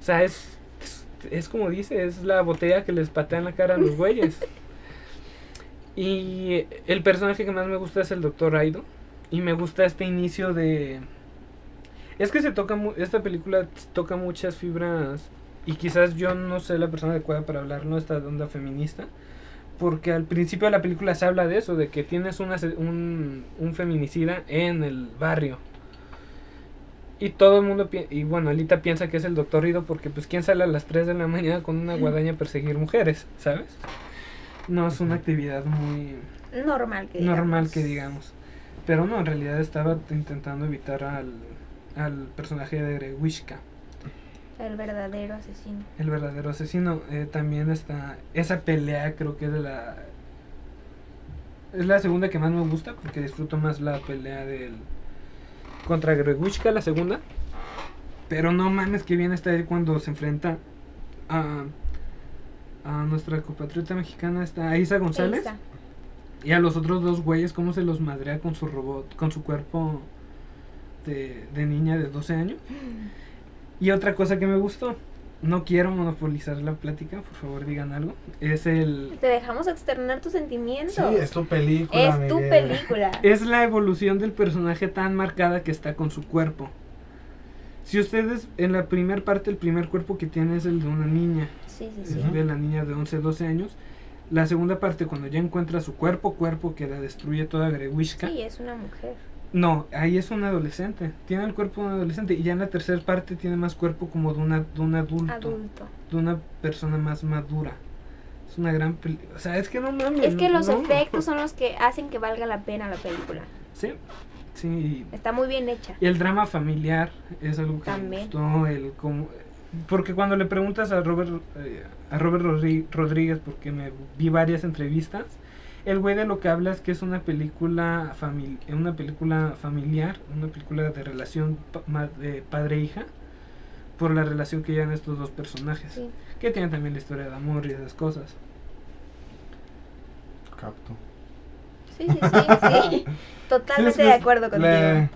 O sea, es, es, es como dice, es la botella que les patea en la cara a los güeyes. Y el personaje que más me gusta es el Doctor Aido. Y me gusta este inicio de... Es que se toca, mu- esta película toca muchas fibras y quizás yo no sé la persona adecuada para hablar, no esta onda feminista, porque al principio de la película se habla de eso, de que tienes una, un, un feminicida en el barrio. Y todo el mundo, y bueno, Alita piensa que es el doctor Rido porque pues quién sale a las 3 de la mañana con una guadaña a perseguir mujeres, ¿sabes? No es una actividad muy Normal que normal digamos. que digamos. Pero no, en realidad estaba intentando evitar al, al personaje de Grewishka, El verdadero asesino. el verdadero asesino. Eh, también está esa pelea, creo que es de la. Es la segunda que más me gusta porque disfruto más la pelea del. contra Grewishka, la segunda. Pero no mames, que bien está él cuando se enfrenta a. a nuestra compatriota mexicana, está a Isa González. Y a los otros dos güeyes, cómo se los madrea con su robot, con su cuerpo de, de niña de 12 años. Y otra cosa que me gustó, no quiero monopolizar la plática, por favor digan algo, es el... Te dejamos externar tus sentimientos. Sí, es tu película. Es tu película. Es la evolución del personaje tan marcada que está con su cuerpo. Si ustedes, en la primera parte, el primer cuerpo que tiene es el de una niña, Sí, sí, es sí. Ujú. de la niña de 11, 12 años. La segunda parte, cuando ya encuentra su cuerpo, cuerpo que la destruye toda Grewishka. Sí, es una mujer. No, ahí es un adolescente. Tiene el cuerpo de un adolescente. Y ya en la tercera parte tiene más cuerpo como de, una, de un adulto. Adulto. De una persona más madura. Es una gran peli- O sea, es que no mames. Es que los no. efectos son los que hacen que valga la pena la película. Sí, sí. Está muy bien hecha. Y el drama familiar es algo que También. me gustó. El, como, porque cuando le preguntas a Robert, eh, a Robert Rodríguez, porque me vi varias entrevistas, el güey de lo que habla es que es una película, famili- una película familiar, una película de relación pa- de padre-hija. por la relación que llevan estos dos personajes. Sí. Que tienen también la historia de amor y esas cosas. Capto. Sí, sí, sí, sí. Totalmente Sí, es de acuerdo contigo. le-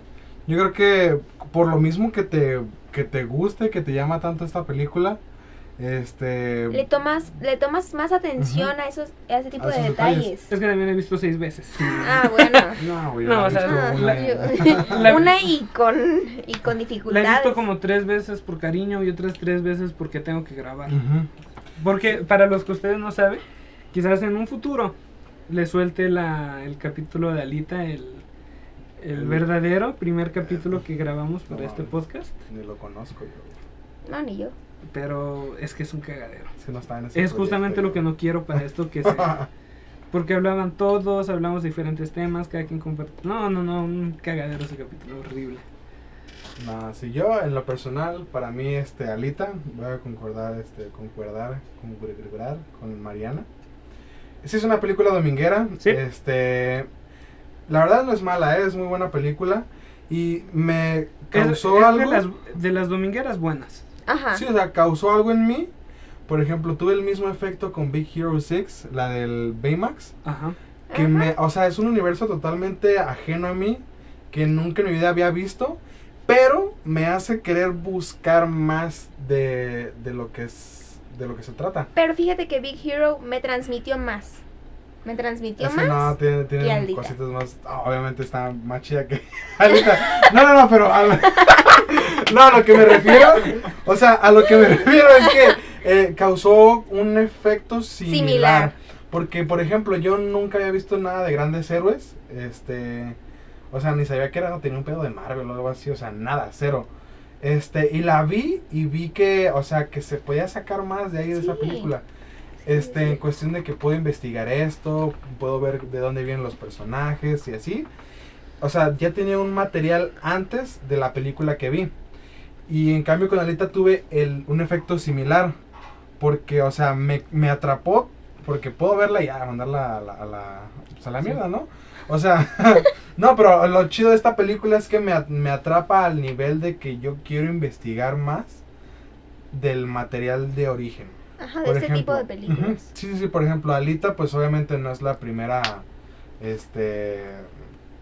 yo creo que por lo mismo que te, que te guste, que te llama tanto esta película, este... Le tomas, le tomas más atención a esos, a ese tipo A de detalles. detalles. Es que también he visto seis veces. Ah, bueno. No, güey, No, la o sea, he visto Ah, una- y con, y con La he dificultades. visto como tres veces por cariño y otras tres veces porque tengo que grabar. Porque para los que ustedes no saben, quizás en un futuro le suelte la, el capítulo de Alita, el, el verdadero primer capítulo que grabamos para No este podcast. Ni lo conozco yo. No, ni yo. Pero es que es un cagadero. Si no está en ese Es justamente lo que no quiero para esto que sea. Porque hablaban todos, hablamos de diferentes temas, cada quien comparte. No, no, no, un cagadero ese capítulo horrible. No, si yo en lo personal, para mí, este, Alita, voy a concordar, este, concordar, concordar con Mariana. Sí es una película dominguera, Sí. este, la verdad no es mala, ¿eh? es muy buena película y me Es- causó es algo, De las, de las domingueras buenas. Ajá. sí, o sea, causó algo en mí. Por ejemplo, tuve el mismo efecto con Big Hero 6, la del Baymax. Ajá. que Ajá. me, o sea, es un universo totalmente ajeno a mí, que nunca en mi vida había visto, pero me hace querer buscar más de, de lo que es, de lo que se trata. Pero fíjate que Big Hero me transmitió más. Me transmitió Ese más. no, tiene, cositas más, ah, obviamente está más chida que Alita. No, no, no, pero a, no, a lo que me refiero, o sea, a lo que me refiero es que eh, causó un efecto similar. Similar. Porque, por ejemplo, yo nunca había visto nada de grandes héroes. Este. O sea, ni sabía que era, tenía un pedo de Marvel o algo así. O sea, nada, cero. Este, y la vi y vi que, o sea, que se podía sacar más de ahí de esa película. Este, en cuestión de que puedo investigar esto, puedo ver de dónde vienen los personajes y así. O sea, ya tenía un material antes de la película que vi. Y en cambio con Alita tuve el, un efecto similar. Porque, o sea, me, me atrapó. Porque puedo verla y ya mandarla a la, a la, pues, a la mierda, ¿no? O sea, no, pero lo chido de esta película es que me, at- me atrapa al nivel de que yo quiero investigar más del material de origen. Ajá, de Por este tipo de películas. Sí, sí, sí, por ejemplo, Alita, pues obviamente no es la primera, este...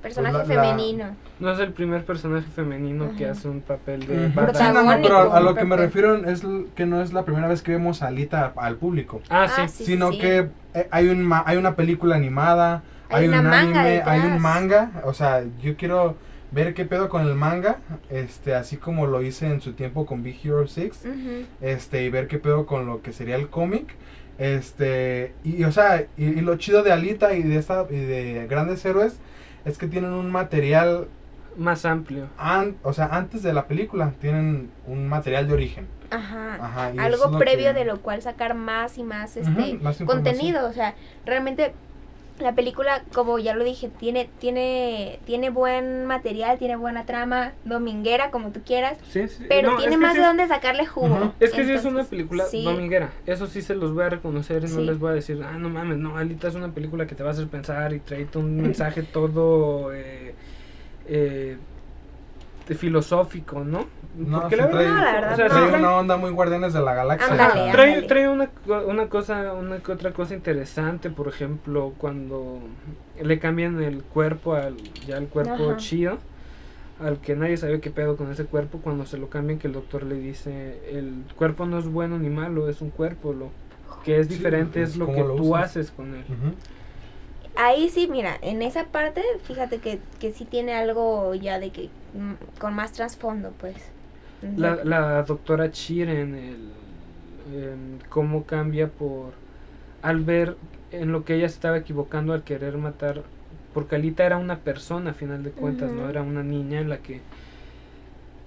Personaje Pues la- la- femenino. No es el primer personaje femenino que hace un papel de. Sí, no, pero a, a lo que me refiero es que no es la primera vez que vemos a Alita al público, Ah, Ah, sí. sí. sino que eh, hay, un ma- hay una película animada, Hay hay, una un manga anime, hay un manga, o sea, yo quiero ver qué pedo con el manga, este, así como lo hice en su tiempo con Big Hero 6, Ujú. este y ver qué pedo con lo que sería el cómic este y, y, o sea y, y lo chido de Alita y de esta y de grandes héroes es que tienen un material Más amplio. an- o sea antes de la película tienen un material de origen Ajá. Algo previo que- de lo cual sacar más y más este más contenido. O sea, realmente la película, como ya lo dije, tiene, tiene, tiene buen material, tiene buena trama, dominguera, como tú quieras, Sí, sí. pero No, tiene más sí de dónde sacarle jugo. Es que sí es una película dominguera. Eso sí se los voy a reconocer y no les voy a decir, ah, no mames, no, Alita es una película que te va a hacer pensar y trae un mensaje todo eh, eh, filosófico, ¿no? No, Porque sí la trae, verdad, No, la verdad o sea, no. sí trae una onda muy guardianes de la galaxia Trae, una, una cosa, una que otra cosa interesante, por ejemplo, cuando le cambian el cuerpo al, ya el cuerpo Ajá. chido, al que nadie sabe qué pedo con ese cuerpo, cuando se lo cambian que el doctor le dice, el cuerpo no es bueno ni malo, es un cuerpo, lo que es diferente es es lo que lo tú usas. haces con él. Ahí sí, mira, en esa parte, fíjate que, que sí tiene algo ya de que mm, con más trasfondo, pues. La, la doctora Chiren, el, em, cómo cambia por al ver en lo que ella se estaba equivocando al querer matar, porque Alita era una persona a final de cuentas, no era una niña en la que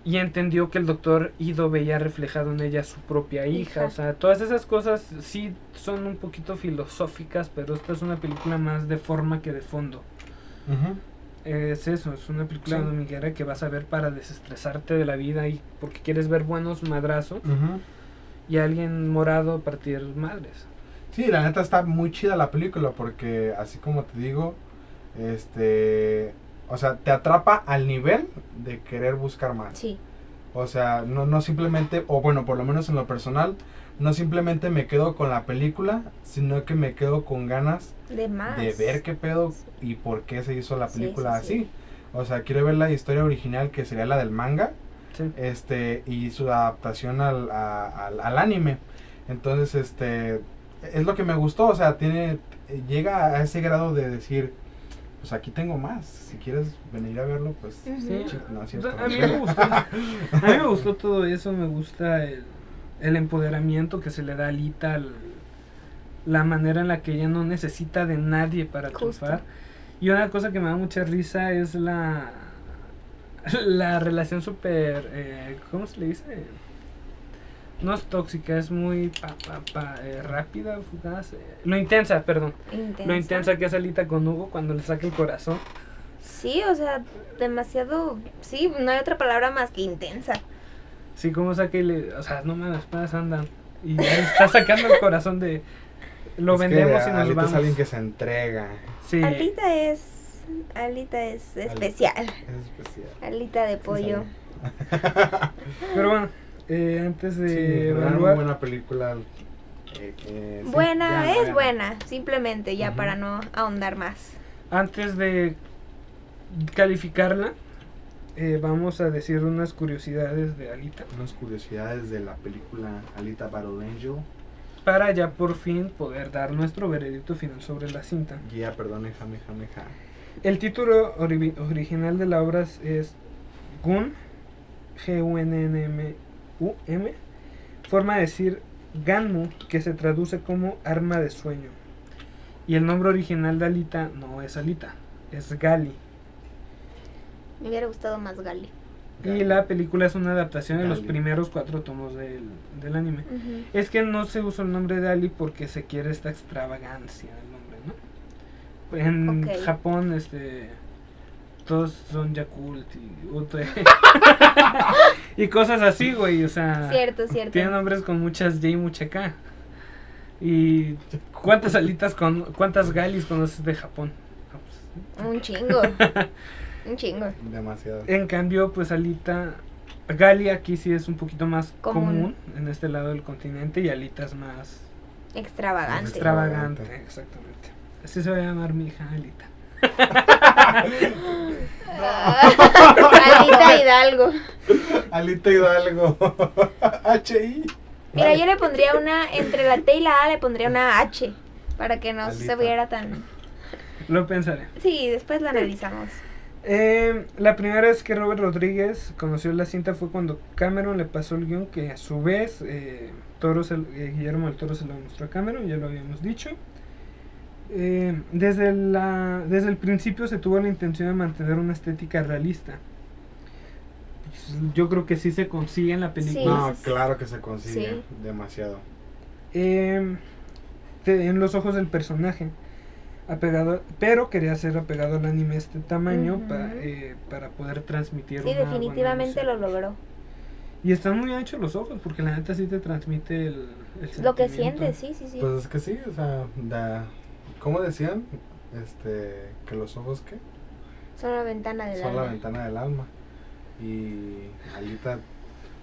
y entendió que el doctor Ido veía reflejado en ella su propia hija, Hija. o sea, todas esas cosas sí son un poquito filosóficas, pero esta es una película más de forma que de fondo. Es eso, es una película Sí. dominguera que vas a ver para desestresarte de la vida y porque quieres ver buenos madrazos y a alguien morado partir madres. Sí, la neta está muy chida la película porque así como te digo, este, o sea, te atrapa al nivel de querer buscar más. Sí. O sea, no, no simplemente, o bueno, por lo menos en lo personal, no simplemente me quedo con la película, sino que me quedo con ganas De más. de ver qué pedo y por qué se hizo la película sí, sí. así. O sea, quiero ver la historia original que sería la del manga Sí. este y su adaptación al, a- al, al anime. Entonces, este es lo que me gustó, o sea, tiene llega a ese grado de decir, pues aquí tengo más, si quieres venir a verlo, pues. Sí. no, sí O es sea, como a mí me gustó. A mí me gustó todo eso, me gusta el, el empoderamiento que se le da a Alita, el- la manera en la que ella no necesita de nadie para Justo. triunfar. Y una cosa que me da mucha risa es la la relación súper, eh, ¿cómo se le dice? No es tóxica, es muy pa, pa, pa, eh, rápida, fugaz. eh, lo intensa, perdón. Intensa. Lo intensa que es Alita con Hugo cuando le saca el corazón. Sí, o sea, demasiado. Sí, no hay otra palabra más que intensa. Sí, como saca y le. O sea, no me las espadas andan. Y ahí está sacando el corazón de. Lo Es que vendemos y nos Alita vamos. es alguien que se entrega, Sí. Alita es. Alita es especial. es especial. Alita de pollo. Pero bueno, eh, antes de Sí, muy evaluar. buena película. eh, eh, sí, Buena, es buena. Simplemente ya para no ahondar más. Antes de calificarla, eh, vamos a decir unas curiosidades de Alita. Unas curiosidades de la película Alita Battle Angel. Para ya por fin poder dar nuestro veredicto final sobre la cinta. Guía, perdón, jame, jame, ja. El título ori- original de la obra es Gun, G-U-N-N-M-U-M, forma de decir Ganmu, que se traduce como arma de sueño. Y el nombre original de Alita no es Alita, es Gali. Me hubiera gustado más Gali. Y la película es una adaptación de los primeros cuatro tomos del, del anime. Es que no se usa el nombre de Ali porque se quiere esta extravagancia del nombre, ¿no? En. Japón, este. Todos son Yakult y Ute. y cosas así, güey. O sea, Cierto, cierto. tienen nombres con muchas J y mucha K. ¿Y cuántas alitas con. ¿Cuántas galis conoces de Japón? Ah, pues, Un chingo. Un chingo. Demasiado. En cambio, pues Alita. Gali aquí sí es un poquito más Común. común en este lado del continente y Alita es más Extravagante. extravagante. Exactamente. Así se va a llamar mi hija Alita. Alita Hidalgo. Alita Hidalgo. HI. Mira, yo le pondría una, entre la T y la A le pondría una H. Para que no se viera tan... Lo pensaré. Sí, después lo analizamos. Eh, la primera vez que Robert Rodríguez conoció la cinta fue cuando Cameron le pasó el guion que a su vez eh, Toro se- eh, Guillermo del Toro se lo mostró a Cameron, ya lo habíamos dicho. Eh, desde, la, desde el principio se tuvo la intención de mantener una estética realista. Pues, Yo creo que sí se consigue en la película. No, claro que se consigue. Sí. Demasiado. Eh, te- en los ojos del personaje. Apegado, pero quería ser apegado al anime de este tamaño Ujú. pa- eh, para poder transmitir. Sí, una buena definitivamente lo logró. Y están muy anchos los ojos, porque la neta sí te transmite el, el Lo que sientes, sí, sí, sí. Pues es que sí, o sea, da, ¿cómo decían? Este, que los ojos, ¿qué? Son la ventana del Son la alma. ventana del alma. Y Alita,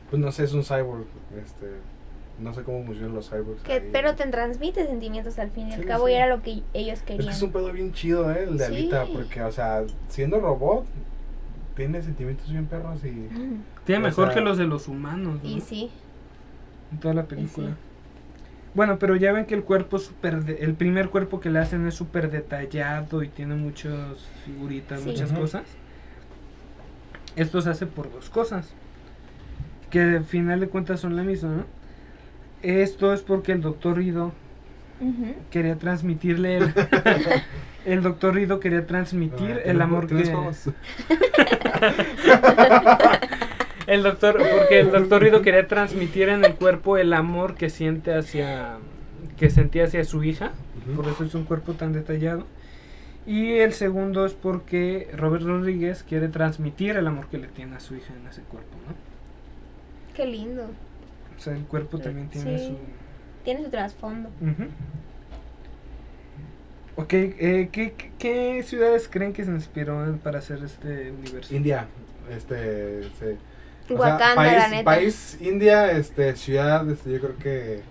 pues no sé, es un cyborg, este, no sé cómo funcionan los cyborgs. Que, ahí. pero te transmite sentimientos al fin y al cabo sí. y era lo que ellos Es querían. que es un pedo bien chido, ¿eh? El de Sí. Alita, porque, o sea, siendo robot, tiene sentimientos bien perros y... Mm, Tiene mejor sea, que los de los humanos, ¿no? Y sí, En toda la película. Bueno, pero ya ven que el cuerpo es súper... de- el primer cuerpo que le hacen es súper detallado y tiene muchas figuritas, Sí. muchas cosas. Esto se hace por dos cosas. Que al final de cuentas son la misma, ¿no? Esto es porque el doctor Rido quería transmitirle el, el doctor Rido quería transmitir Ah, el amor que el doctor porque el doctor Rido quería transmitir en el cuerpo el amor que siente hacia que sentía hacia su hija por eso es un cuerpo tan detallado y el segundo es porque Robert Rodríguez quiere transmitir el amor que le tiene a su hija en ese cuerpo ¿no? Qué lindo. O sea el cuerpo también tiene Sí. su Tiene su trasfondo. Ujú. Ok, eh, ¿qué, qué, qué ciudades creen que se inspiró para hacer este universo? India, este, se- O sea, Wakanda, país, la neta. país, India, este, ciudad, este, yo creo que,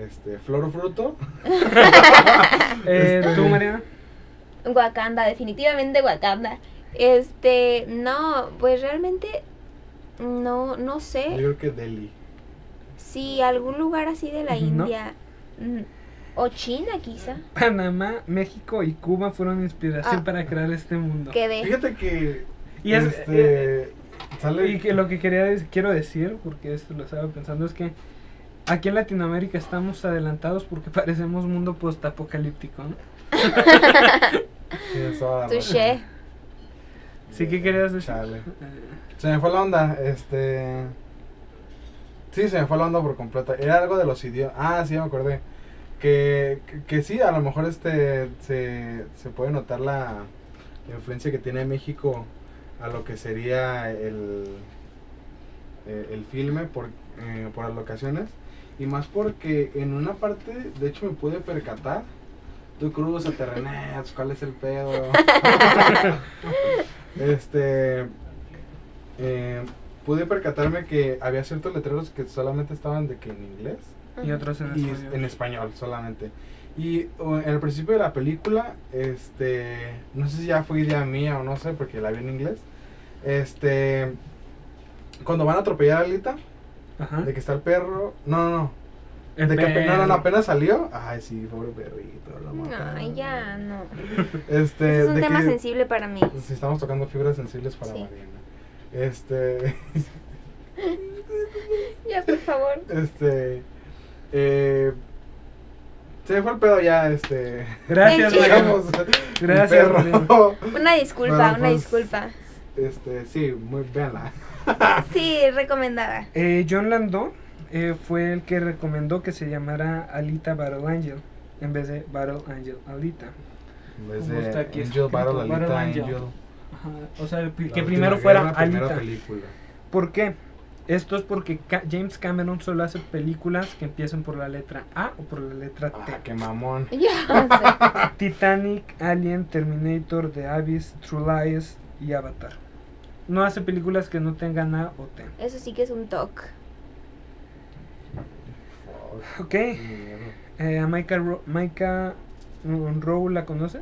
este, flor o fruto. Eh, Este- ¿Tú, Mariana? Wakanda, definitivamente Wakanda. Este, no, pues realmente no, no Yo sé creo que Delhi. Si algún lugar así de la No. India mm, o China quizá. Panamá, México y Cuba fueron inspiración Ah. para crear este mundo. Quedé. Fíjate que, Y es- este, sale, Y que lo que quería quiero decir, porque esto lo estaba pensando, es que aquí en Latinoamérica estamos adelantados porque parecemos mundo postapocalíptico, ¿no? Sí, ¿qué querías decir? Chale. Eh, Se me fue la onda, este... Sí, se me fue la onda por completo. Era algo de los idiomas. Ah, sí, me acordé. Que, que, que sí, a lo mejor este se, se puede notar la influencia que tiene México a lo que sería el, eh, el filme por, eh, por las locaciones. Y más porque en una parte, de hecho, me pude percatar. Tú cruzas, terrenets, ¿cuál es el pedo? este. eh, pude percatarme que había ciertos letreros que solamente estaban de que en inglés y otros en y español. en español solamente. Y en el principio de la película, este, no sé si ya fue idea mía o no sé, porque la vi en inglés. Este, cuando van a atropellar a Alita, Ajá. de que está el perro, no, no, no, El de que ape- no, no, no, apenas salió, ay sí, pobre perrito, lo mataron. Ay, ya, no. Este, es un de tema que- sensible para mí. Si estamos tocando fibras sensibles para Sí. Mariana. Este, Ya, por favor. este, eh, se fue el pedo ya, este. Gracias. Digamos, Gracias, perro. Una disculpa, Bueno, una pues, disculpa. Este, sí, muy, véanla. Sí, recomendada. Eh, John Landau eh, fue el que recomendó que se llamara Alita Battle Angel en vez de Battle Angel Alita. En vez de Angel Battle, Battle Alita, Angel. Angel. Ajá, O sea, el- que última primero fuera Alita. película. ¿Por qué? Esto es porque Ca- James Cameron solo hace películas que empiezan por la letra A o por la letra T. Ah, qué mamón. Titanic, Alien, Terminator, The Abyss, True Lies y Avatar. No hace películas que no tengan A o T. Eso sí que es un toque. Ok, eh, a Micah, Ro- Micah Monroe la conoce.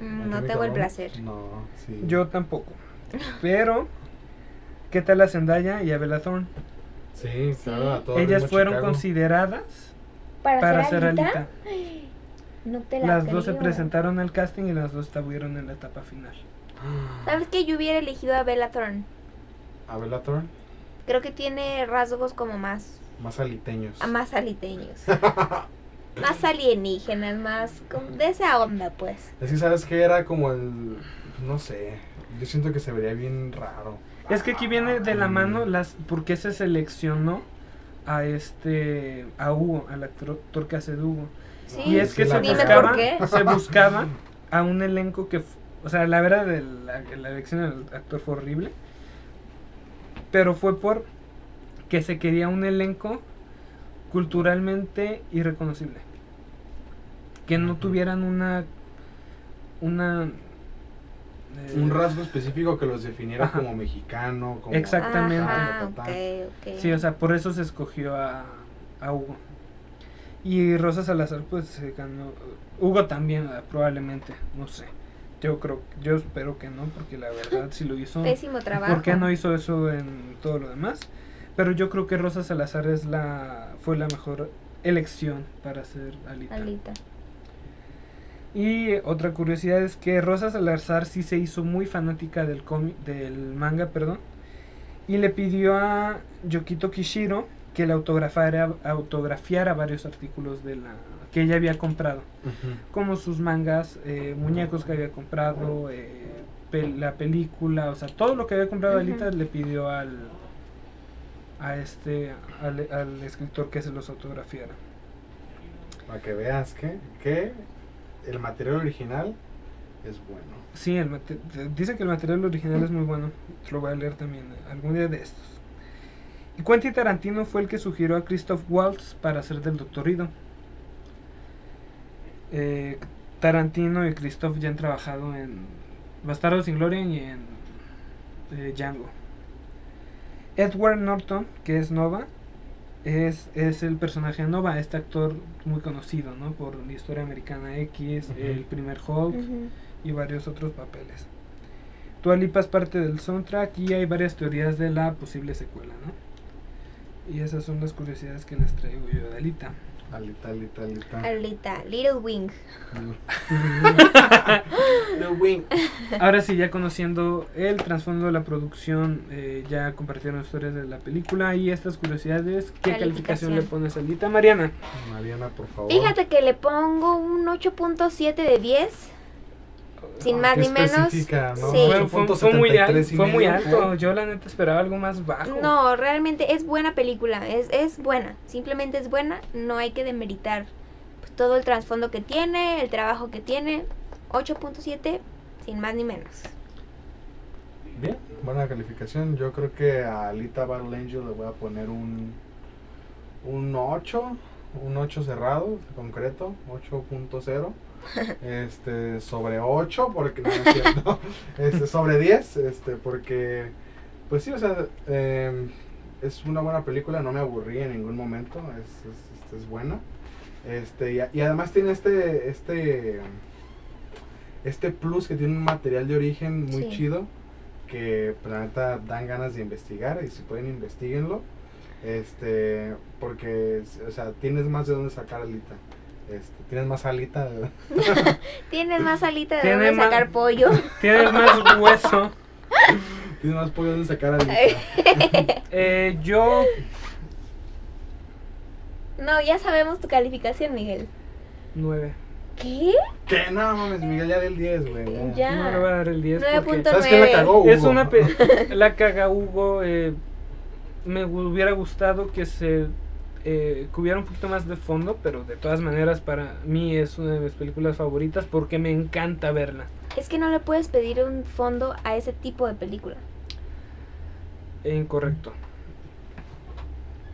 Mm, No ¿A qué tengo el placer. No, sí. Yo tampoco. Pero, ¿qué tal a Zendaya y a Bella Thorne? Sí, claro, a todo Ellas fueron Chicago. consideradas ¿Para, para ser ser Alita? Alita. No te la Las dos se presentaron al casting y las dos estuvieron en la etapa final. ¿Sabes que yo hubiera elegido a Bella Thorne? A Bella Thorne, Creo que tiene rasgos como más, más aliteños. a más aliteños. más alienígenas, más como de esa onda, pues. Es que sabes que era como el. No sé. Yo siento que se vería bien raro. Es que aquí viene de la mano las porque se seleccionó a este a Hugo, al actor actor que hace de Hugo. Sí, Y es que Sí, se buscaba, por qué. se buscaba a un elenco que, o sea, la verdad de la, la elección del actor fue horrible, pero fue por que se quería un elenco culturalmente irreconocible, que no tuvieran una una eh, Un rasgo específico que los definiera Ajá. como mexicano. Como Exactamente. Ajá, ta, ta, ta. ok, ok. Sí, o sea, por eso se escogió a, a Hugo. Y Rosa Salazar, pues se ganó. Hugo también, eh, probablemente, no sé. Yo creo, yo espero que no, porque la verdad, si lo hizo, Pésimo trabajo. ¿por qué no hizo eso en todo lo demás? Pero yo creo que Rosa Salazar es la, fue la mejor elección para ser Alita. Alita. Y otra curiosidad es que Rosa Salazar sí se hizo muy fanática del cómic, del manga, perdón, y le pidió a Yokito Kishiro que le autografiara, autografiara varios artículos de la que ella había comprado, como sus mangas, eh, muñecos que había comprado, eh, pel- la película, o sea, todo lo que había comprado Ujú. Alita le pidió al a este al, al escritor que se los autografiara. Para que veas que, que el material original es bueno. Sí, el dice que el material original es muy bueno. Lo voy a leer también eh, algún día de estos. Y Quentin Tarantino fue el que sugirió a Christoph Waltz para hacer del Doctor Ido. Eh, Tarantino y Christoph ya han trabajado en Bastardos sin Gloria y en eh, Django. Edward Norton, que es Nova, es, es el personaje de Nova, este actor muy conocido, ¿no? Por la historia americana X, el primer Hulk y varios otros papeles. Dua Lipa es parte del soundtrack y hay varias teorías de la posible secuela, ¿no? Y esas son las curiosidades que les traigo yo de Alita. Alita, alita, alita. Alita, Little Wing. The Wing. Ahora sí, ya conociendo el trasfondo de la producción, eh, ya compartieron historias de la película y estas curiosidades. ¿Qué calificación, Calificación. le pones a Alita, Mariana? Mariana, por favor. Fíjate que le pongo un 8.7 de 10. Sin Ah, más ni menos. Sí. Fue, fue- fue muy, al- 8.73 y fue muy medio. alto. Yo la neta esperaba algo más bajo. No, realmente es buena película, es, es buena, simplemente es buena, no hay que demeritar pues, todo el trasfondo que tiene, el trabajo que tiene, 8.7, sin más ni menos. Bien, buena calificación. Yo creo que a Alita Battle Angel le voy a poner un, un 8, un 8 cerrado, concreto, 8.0. Este, sobre 8, porque no, es cierto. Este, sobre 10, este, porque, pues sí, o sea, em, es una buena película, no me aburrí en ningún momento, es, es, este, es buena. Este, y, además tiene este, este, este plus que tiene un material de origen muy Sí. chido que pues, la neta dan ganas de investigar y si pueden investiguenlo este porque o sea tienes más de dónde sacar alita este, tienes más alita Tienes más alita de más- sacar pollo. Tienes más hueso. tienes más pollo de sacar alita Eh, yo, No, ya sabemos tu calificación, Miguel. 9. ¿Qué? que no mames Miguel ya del 10 güey ya. No le voy a dar el 10 porque 9.9. ¿sabes qué la cagó Hugo? es una pe- la caga Hugo. eh, me hubiera gustado que se eh, que hubiera un poquito más de fondo, pero de todas maneras para mí es una de mis películas favoritas porque me encanta verla. Es que no le puedes pedir un fondo a ese tipo de película. Incorrecto.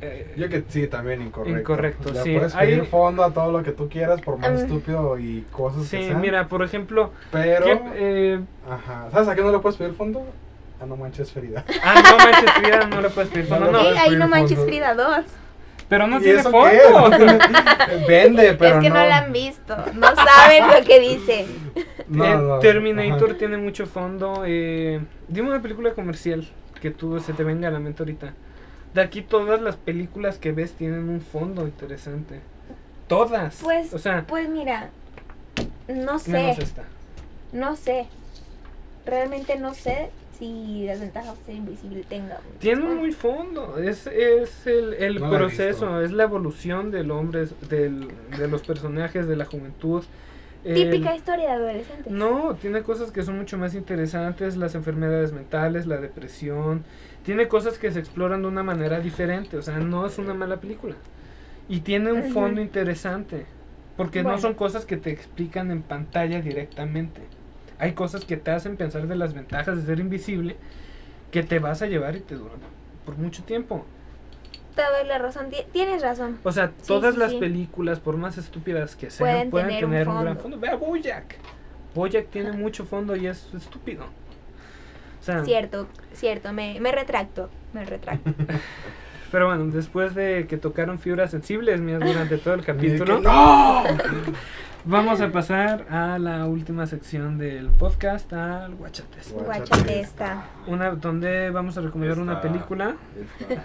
Eh, yo que sí también incorrecto Incorrecto, sí. puedes Hay- pedir fondo a todo lo que tú quieras por más Mm. estúpido y cosas que sí, sean mira, por ejemplo, pero ¿qué, eh, ajá sabes a qué no le puedes pedir fondo a no manches Frida ah, no manches Frida, no le puedes pedir fondo, no, ahí no manches fondo. Frida 2. Pero no ¿Y tiene qué? Vende, pero es que no. no la han visto, no saben lo que dice. No, Eh, no, Terminator ajá. tiene mucho fondo. Eh, dime una película comercial que tú se te venga a la mente ahorita. De aquí todas las películas que ves tienen un fondo interesante. Todas. Pues, o sea, pues mira, no sé, menos esta. no sé. Realmente no sé si las ventajas de ser invisible tengan. un Tiene muy fondo. Es, es el, el No proceso, es la evolución del hombre, es del, de los personajes, de la juventud. el- Típica historia de adolescentes. No, tiene cosas que son mucho más interesantes, las enfermedades mentales, la depresión, tiene cosas que se exploran de una manera diferente, o sea, no es una mala película. Y tiene un fondo interesante, porque no son cosas que te explican en pantalla directamente. Hay cosas que te hacen pensar de las ventajas de ser invisible, que te vas a llevar y te duran por mucho tiempo. Te doy la razón, ti- tienes razón. O sea, Sí, todas sí, las sí. películas, por más estúpidas que sean, Pueden pueden, tener tener, un un, gran fondo. Ve a Bojack. Bojack tiene mucho fondo y es estúpido. O sea, Cierto, cierto, me, me retracto, me retracto. pero bueno, después de que tocaron fibras sensibles mías durante todo el Y de que, capítulo, ¡No! vamos a pasar a la última sección del podcast, al Guachates. Guachate esta. Una donde vamos a recomendar una película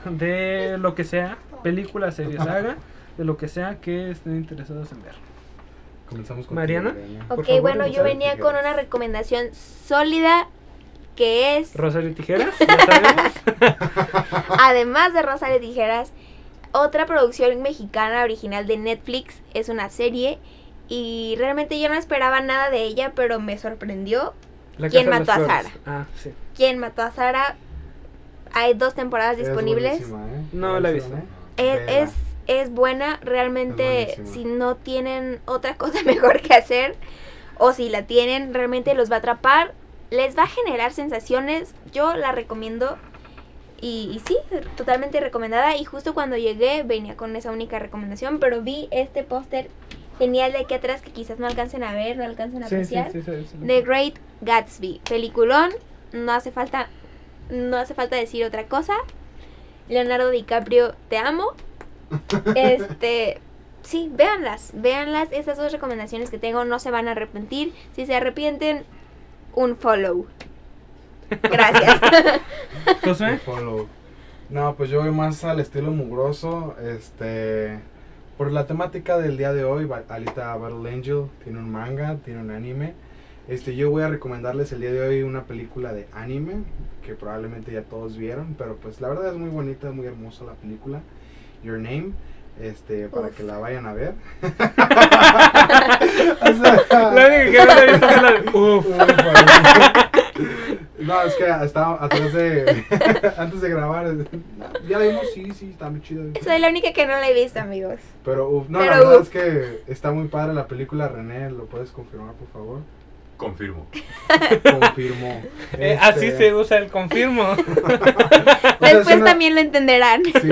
de lo que sea, película, serie, saga, de lo que sea que estén interesados en ver. Comenzamos con Mariana. Ok, favor, bueno, yo venía Tijeras. con una recomendación sólida que es, Rosario Tijeras, ya sabemos. además de Rosario Tijeras, otra producción mexicana original de Netflix. Es una serie y realmente yo no esperaba nada de ella, pero me sorprendió. La ¿Quién mató a. Sara? Ah, sí. ¿Quién mató a Sara? Hay dos temporadas Es disponibles. ¿eh? No la he visto. Es, ¿eh? es, es buena, realmente Es si no tienen otra cosa mejor que hacer o si la tienen, realmente los va a atrapar, les va a generar sensaciones, yo la recomiendo y, y sí, totalmente recomendada y justo cuando llegué venía con esa única recomendación, pero vi este póster genial de aquí atrás que quizás no alcancen a ver, no alcancen a Sí, sí, apreciar. sí, sí, sí. The Great Gatsby, peliculón, no hace falta no hace falta decir otra cosa. Leonardo DiCaprio, te amo. Este, sí, véanlas, véanlas. Estas dos recomendaciones que tengo no se van a arrepentir. Si se arrepienten, un follow. Gracias. Josué. Follow. No, pues yo voy más al estilo mugroso. Este. Por la temática del día de hoy, Alita Battle Angel tiene un manga, tiene un anime. Este, yo voy a recomendarles el día de hoy una película de anime que probablemente ya todos vieron, pero pues la verdad es muy bonita, muy hermosa la película. Your Name, este, para Uf. que la vayan a ver. O sea, La única que no la he visto es la de. Uf. No, es que estaba atrás de. antes de grabar. Ya la vimos, sí, sí, está muy chido. Soy la única que no la he visto, amigos. Pero, uf, no, Pero, la verdad es que está muy padre la película. René, ¿lo puedes confirmar, por favor? Confirmo. Confirmó. Eh, Este, Así se usa el confirmo. o sea, Después es una- también lo entenderán. Sí.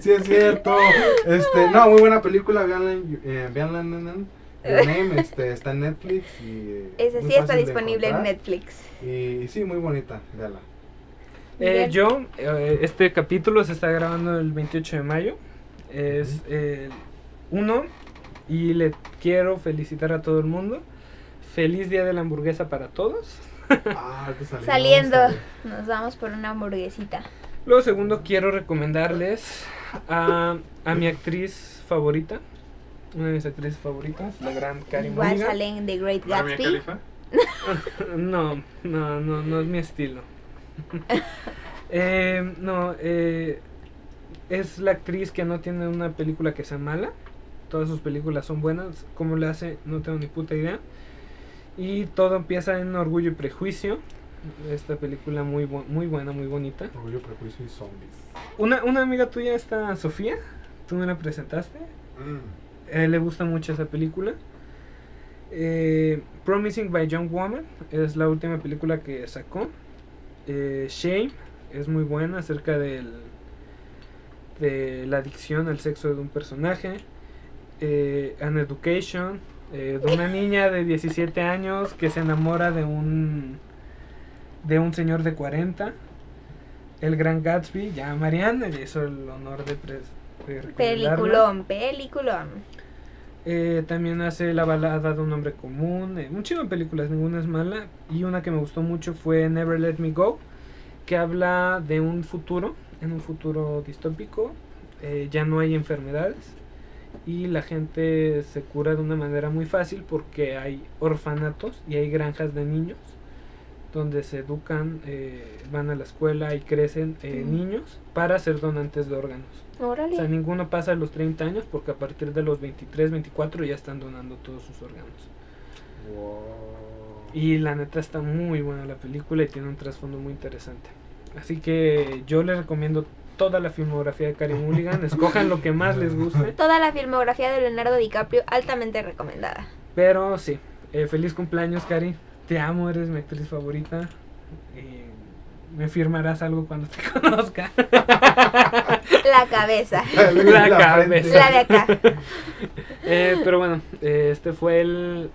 sí, es cierto. Este, no, muy buena película. Veanla, en- eh, veanla Name, este, está en Netflix. Y, eh, Ese muy sí está disponible en. Netflix. Y, y sí, muy bonita. Véala. Eh, yo, eh, este capítulo se está grabando el 28 de mayo. Es eh, uno. Y le quiero felicitar a todo el mundo. Feliz día de la hamburguesa para todos. Ah, salimos, Saliendo, nos vamos por una hamburguesita. Luego, segundo, quiero recomendarles a, a mi actriz favorita. Una de mis actrices favoritas, la gran Carrie Igual Mulligan. salen en The Great ¿No era Mia Gatsby. No, no, no, no es mi estilo. Eh, no, eh, es la actriz que no tiene una película que sea mala. Todas sus películas son buenas. ¿Cómo le hace? No tengo ni puta idea. Y todo empieza en Orgullo y Prejuicio. Esta película muy, bu- muy buena, muy bonita. Orgullo, prejuicio y zombies. Una, una amiga tuya está Sofía. Tú me la presentaste. Mm. A él le gusta mucho esa película. Eh, Promising by Young Woman es la última película que sacó. Eh, Shame es muy buena acerca del, de la adicción al sexo de un personaje. Eh, An Education eh, de una niña de 17 años que se enamora de un de un señor de 40. El Gran Gatsby, ya Marianne le hizo el honor de, pres- de. Peliculón, peliculón. Eh, también hace La balada de un hombre común. eh, un chingo de películas, ninguna es mala. Y una que me gustó mucho fue Never Let Me Go, que habla de un futuro, en un futuro distópico. eh, ya no hay enfermedades y la gente se cura de una manera muy fácil porque hay orfanatos y hay granjas de niños donde se educan, eh, van a la escuela y crecen eh, Mm. niños para ser donantes de órganos. Órale. O sea, ninguno pasa los 30 años porque a partir de los 23, 24 ya están donando todos sus órganos. Wow. Y la neta está muy buena la película y tiene un trasfondo muy interesante. Así que yo les recomiendo toda la filmografía de Carrie Mulligan. Escojan lo que más les guste. Toda la filmografía de Leonardo DiCaprio altamente recomendada. Pero sí, eh, feliz cumpleaños, Cari. Te amo, eres mi actriz favorita. Y me firmarás algo cuando te conozca. La cabeza. La cabeza. La de acá. Eh, pero bueno, eh, este fue el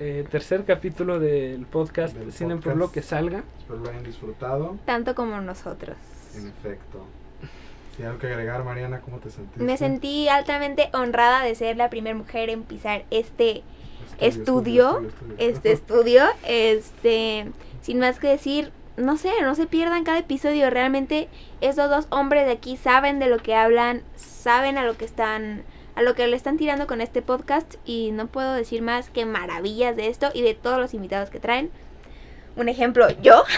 eh, tercer capítulo del podcast Del Cine por podcast. lo que salga. Espero lo hayan disfrutado. Tanto como nosotros. En efecto. Algo que agregar, Mariana, ¿cómo te sentiste? Me sentí altamente honrada de ser la primera mujer en pisar este Estudio, estudio, estudio, estudio. este estudio. Este, sin más que decir, no sé, no se pierdan cada episodio. Realmente estos dos hombres de aquí saben de lo que hablan, saben a lo que están, a lo que le están tirando con este podcast y no puedo decir más que maravillas de esto y de todos los invitados que traen. Un ejemplo, yo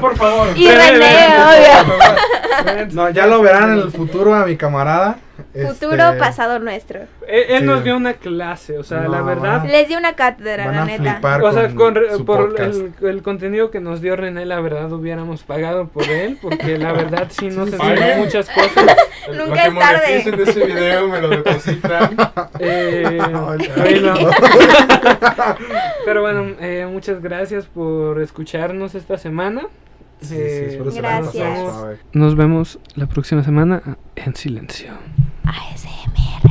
por favor. y René, obvio. No, ya lo verán en el futuro a mi camarada. Futuro, Este, pasado nuestro. Él, él Sí. nos dio una clase, o sea, No, la verdad. van Les di una cátedra, Van la a neta. O sea, con por el, el contenido que nos dio René, la verdad hubiéramos pagado por él, porque la verdad sí nos Sí, sí. enseñó muchas cosas. Nunca es tarde. moneticen de ese video me lo depositan. Eh, Pero bueno, eh, muchas gracias por escucharnos esta semana. Sí, sí, Eh, Gracias. Nos vemos la próxima semana en silencio. ASMR